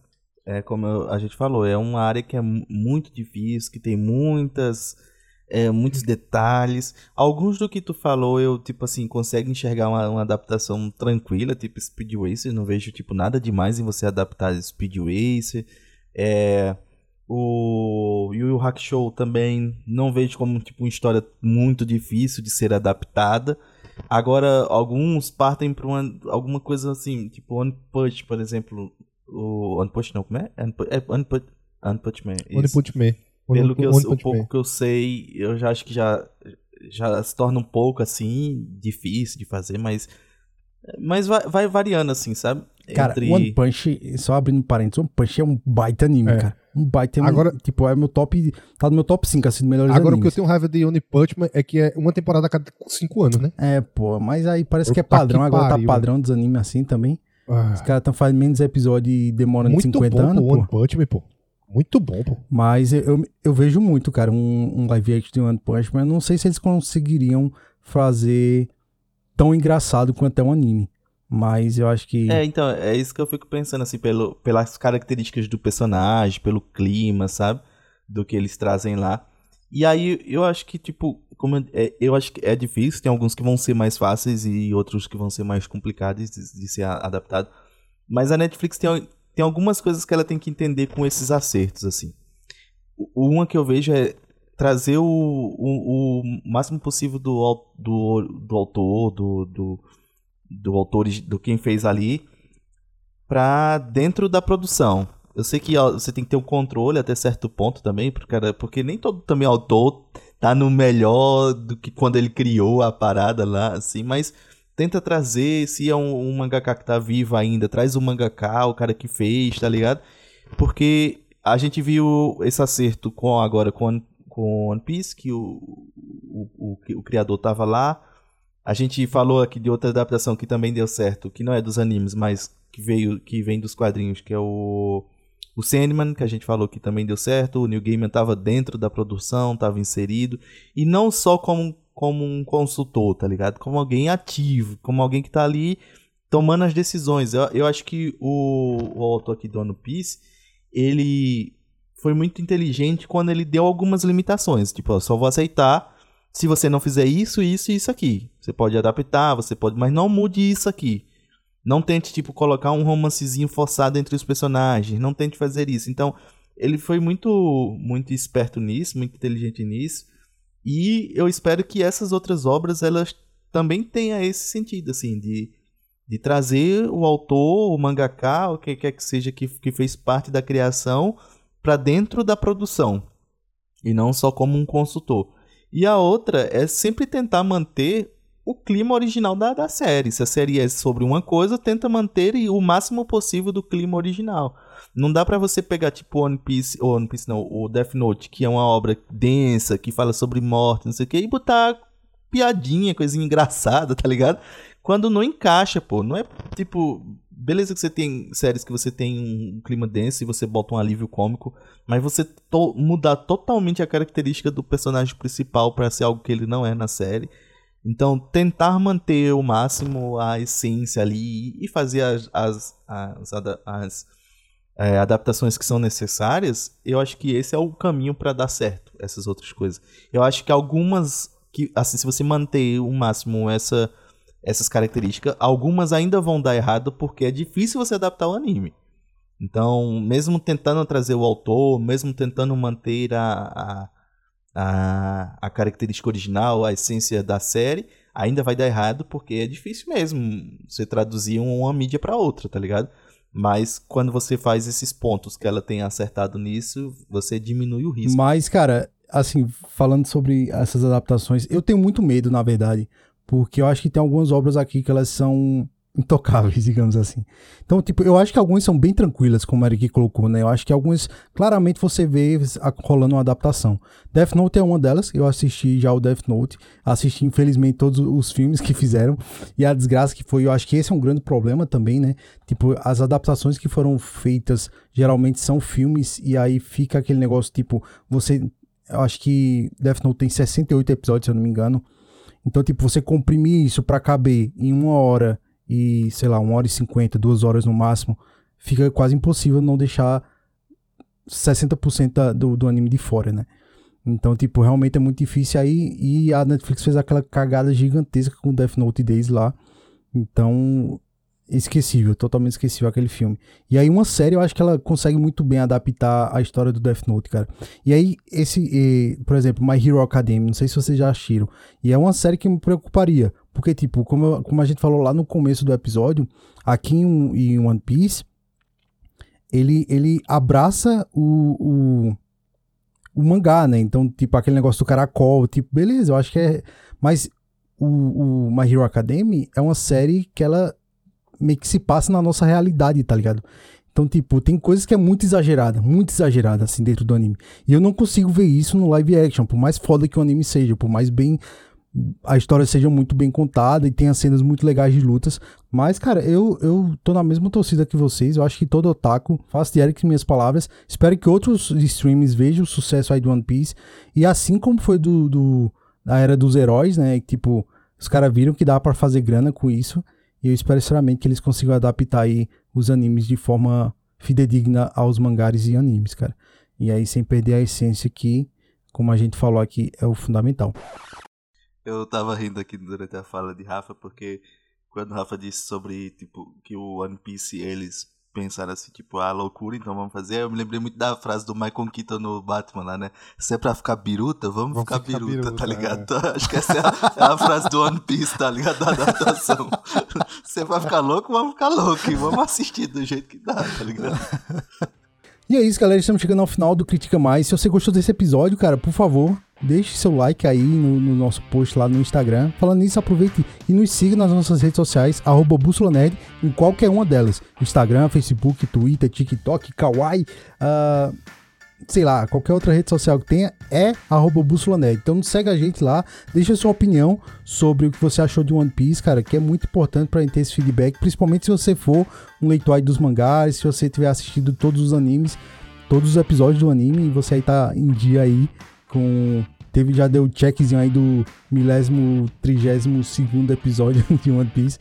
É como a gente falou, é uma área que é muito difícil, que tem muitas, é, muitos detalhes. Alguns do que tu falou, eu, tipo assim, consigo enxergar uma, uma adaptação tranquila, tipo Speed Racer. Não vejo, tipo, nada demais em você adaptar Speed Racer. É o Yu Yu Hakusho também não vejo como tipo uma história muito difícil de ser adaptada. Agora, alguns partem para alguma coisa assim, tipo One Punch, por exemplo. O One Punch não, como é? É One Punch, One Punch Man. One Punch Man. Pelo que eu, o pouco que eu sei, eu já acho que já, já se torna um pouco assim, difícil de fazer, mas Mas vai, vai variando, assim, sabe? Cara, Entre- One Punch, só abrindo parênteses, One Punch é um baita anime, É. cara. Um baita anime. Agora- tipo, é meu top. Tá no meu top 5, assim, dos melhores Agora o que eu animes. tenho raiva de One Punch Man é que é uma temporada a cada cinco anos, né? É, pô, mas aí parece que é padrão. que Agora pariu. tá padrão dos animes assim também. Os Ah, caras estão fazendo menos episódio e demorando muito 50 bom, anos, pô. One Punch Man, pô. Muito bom, pô. Mas eu, eu, eu vejo muito, cara, um, um live action de One Punch Man. Eu não sei se eles conseguiriam fazer tão engraçado quanto é um anime. Mas eu acho que. É, então, é isso que eu fico pensando, assim, pelo, pelas características do personagem, pelo clima, sabe? Do que eles trazem lá. E aí, eu acho que, tipo, como eu, é, eu acho que é difícil, tem alguns que vão ser mais fáceis e outros que vão ser mais complicados de, de ser adaptado. Mas a Netflix tem, tem algumas coisas que ela tem que entender com esses acertos, assim. Uma que eu vejo é trazer o, o, o máximo possível do, do, do autor, do, do, do autor, do quem fez ali, pra dentro da produção. Eu sei que ó, você tem que ter um controle até certo ponto também, porque, porque nem todo também autor tá no melhor do que quando ele criou a parada lá, assim, mas tenta trazer, se é um, um mangaka que tá vivo ainda, traz o mangaka, o cara que fez, tá ligado? Porque a gente viu esse acerto com agora com, com One Piece, que o, o, o, o criador tava lá. A gente falou aqui de outra adaptação que também deu certo, que não é dos animes, mas que veio que vem dos quadrinhos, que é o o Sandman, que a gente falou que também deu certo, o Neil Gaiman estava dentro da produção, estava inserido, e não só como, como um consultor, tá ligado? Como alguém ativo, como alguém que tá ali tomando as decisões. Eu, eu acho que o, o autor aqui do One Piece, ele foi muito inteligente quando ele deu algumas limitações, tipo, ó, só vou aceitar se você não fizer isso, isso e isso aqui. Você pode adaptar, você pode, mas não mude isso aqui. Não tente, tipo, colocar um romancezinho forçado entre os personagens. Não tente fazer isso. Então, ele foi muito, muito esperto nisso, muito inteligente nisso. E eu espero que essas outras obras, elas também tenham esse sentido, assim, de, de trazer o autor, o mangaka, o que quer que seja que, que fez parte da criação, para dentro da produção. E não só como um consultor. E a outra é sempre tentar manter o clima original da, da série. Se a série é sobre uma coisa, tenta manter o máximo possível do clima original. Não dá pra você pegar tipo One Piece, ou One Piece não, o Death Note, que é uma obra densa, que fala sobre morte, não sei o que, e botar piadinha, coisinha engraçada, tá ligado? Quando não encaixa, pô. Não é tipo. Beleza que você tem séries que você tem um clima denso e você bota um alívio cômico, mas você to mudar totalmente a característica do personagem principal pra ser algo que ele não é na série. Então, tentar manter o máximo a essência ali e fazer as, as, as, as, é, adaptações que são necessárias, eu acho que esse é o caminho para dar certo, essas outras coisas. Eu acho que algumas, que assim, se você manter o máximo essa, essas características, algumas ainda vão dar errado porque é difícil você adaptar o anime. Então, mesmo tentando trazer o autor, mesmo tentando manter a, a, a, a característica original, a essência da série, ainda vai dar errado porque é difícil mesmo você traduzir uma mídia para outra, tá ligado? Mas quando você faz esses pontos que ela tem acertado nisso, você diminui o risco. Mas, cara, assim, falando sobre essas adaptações, eu tenho muito medo, na verdade, porque eu acho que tem algumas obras aqui que elas são intocáveis, digamos assim. Então, tipo, eu acho que algumas são bem tranquilas, como o Eric colocou, né? Eu acho que algumas, claramente você vê rolando uma adaptação. Death Note é uma delas, eu assisti já o Death Note, assisti infelizmente todos os filmes que fizeram, e a desgraça que foi, eu acho que esse é um grande problema também, né? Tipo, as adaptações que foram feitas geralmente são filmes, e aí fica aquele negócio, tipo, você eu acho que Death Note tem 68 episódios, se eu não me engano. Então, tipo, você comprimir isso pra caber em uma hora e, sei lá, uma hora e cinquenta, duas horas no máximo, fica quase impossível não deixar 60% da- do, do anime de fora, né? Então, tipo, realmente é muito difícil aí. E a Netflix fez aquela cagada gigantesca com Death Note Days lá. Então, esquecível, totalmente esquecível aquele filme. E aí uma série eu acho que ela consegue muito bem adaptar a história do Death Note, cara. E aí esse, eh, por exemplo, My Hero Academia, não sei se vocês já assistiram. E é uma série que me preocuparia, porque tipo, como, como a gente falou lá no começo do episódio, aqui em, em One Piece, ele, ele abraça o, o, o mangá, né? Então, tipo, aquele negócio do caracol, tipo, beleza, eu acho que é. Mas o, o My Hero Academy é uma série que ela meio que se passa na nossa realidade, tá ligado? Então, tipo, tem coisas que é muito exagerada, muito exagerada, assim, dentro do anime. E eu não consigo ver isso no live action, por mais foda que o anime seja, por mais bem a história seja muito bem contada e tenha cenas muito legais de lutas. Mas, cara, eu, eu tô na mesma torcida que vocês. Eu acho que todo otaku, faço de Eric minhas palavras. Espero que outros streams vejam o sucesso aí do One Piece. E assim como foi do, do da era dos heróis, né? Tipo, os caras viram que dá para fazer grana com isso. E eu espero sinceramente que eles consigam adaptar aí os animes de forma fidedigna aos mangares e animes, cara. E aí sem perder a essência que, como a gente falou aqui, é o fundamental. Eu tava rindo aqui durante a fala de Rafa, porque quando o Rafa disse sobre, tipo, que o One Piece, eles pensaram assim, tipo, ah, loucura, então vamos fazer. Eu me lembrei muito da frase do Michael Keaton no Batman lá, né? Se é pra ficar biruta, vamos, vamos ficar, ficar biruta, biruta, tá ligado? É. Acho que essa é a, é a, frase do One Piece, tá ligado? Da adaptação. Se é pra ficar louco, vamos ficar louco e vamos assistir do jeito que dá, tá ligado? E é isso, galera. Estamos chegando ao final do Critica Mais. Se você gostou desse episódio, cara, por favor, Deixe seu like aí no, no, nosso post lá no Instagram. Falando nisso, aproveite e nos siga nas nossas redes sociais, arroba Bússola Nerd, em qualquer uma delas. Instagram, Facebook, Twitter, TikTok, Kawaii, uh, sei lá, qualquer outra rede social que tenha, é arroba Bússola Nerd. Então segue a gente lá, deixa sua opinião sobre o que você achou de One Piece, cara, que é muito importante pra gente ter esse feedback, principalmente se você for um leitor dos mangás, se você tiver assistido todos os animes, todos os episódios do anime, e você aí tá em dia aí com teve já deu checkzinho aí do milésimo, trigésimo segundo episódio de One Piece.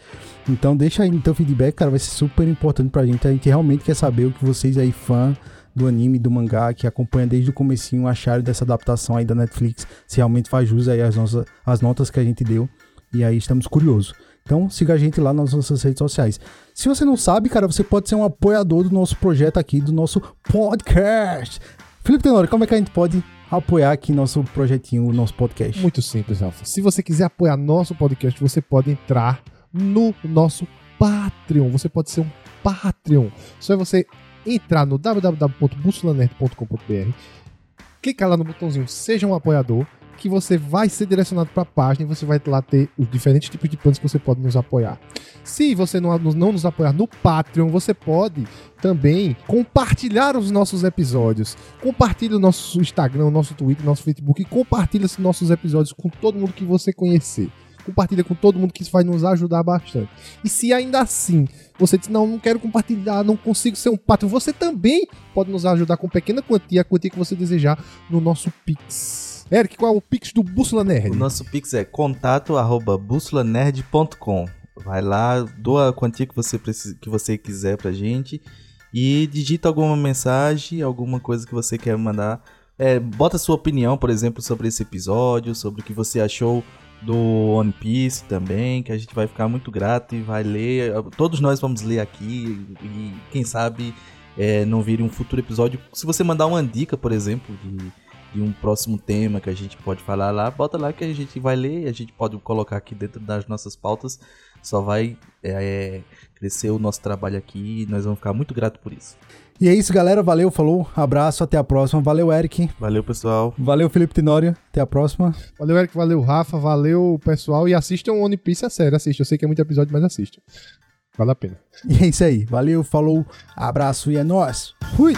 Então deixa aí no feedback, cara, vai ser super importante pra gente. A gente realmente quer saber o que vocês aí, fã do anime, do mangá, que acompanha desde o comecinho, acharam dessa adaptação aí da Netflix, se realmente faz jus aí as, nossas, as notas que a gente deu. E aí estamos curiosos. Então siga a gente lá nas nossas redes sociais. Se você não sabe, cara, você pode ser um apoiador do nosso projeto aqui, do nosso podcast. Felipe Tenório, como é que a gente pode apoiar aqui nosso projetinho, nosso podcast? Muito simples, Alfa. Se você quiser apoiar nosso podcast, você pode entrar no nosso Patreon. Você pode ser um Patreon. Só é você entrar no www.bussolanerd.com.br, clicar lá no botãozinho Seja um apoiador que você vai ser direcionado para a página e você vai lá ter os diferentes tipos de planos que você pode nos apoiar. Se você não, não nos apoiar no Patreon, você pode também compartilhar os nossos episódios. Compartilhe o nosso Instagram, o nosso Twitter, o nosso Facebook e compartilhe os nossos episódios com todo mundo que você conhecer compartilha com todo mundo que isso vai nos ajudar bastante. E se ainda assim você diz, não, não quero compartilhar, não consigo ser um patrão, você também pode nos ajudar com pequena quantia, a quantia que você desejar no nosso Pix. Eric, qual é o Pix do Bússola Nerd? O nosso Pix é contato arroba Vai lá, doa a quantia que você, precisa, que você quiser pra gente e digita alguma mensagem, alguma coisa que você quer mandar. É, bota sua opinião, por exemplo, sobre esse episódio, sobre o que você achou do One Piece também, que a gente vai ficar muito grato e vai ler. Todos nós vamos ler aqui e quem sabe é, não vire um futuro episódio. Se você mandar uma dica, por exemplo, de de um próximo tema que a gente pode falar lá, bota lá que a gente vai ler e a gente pode colocar aqui dentro das nossas pautas. Só vai é, é, crescer o nosso trabalho aqui e nós vamos ficar muito gratos por isso. E é isso, galera. Valeu, falou, abraço, até a próxima. Valeu, Eric. Valeu, pessoal. Valeu, Felipe Tenório. Até a próxima. Valeu, Eric. Valeu, Rafa. Valeu, pessoal. E assistam One Piece a sério. Assista. Eu sei que é muito episódio, mas assista. Vale a pena. E é isso aí. Valeu, falou, abraço e é nóis. Fui!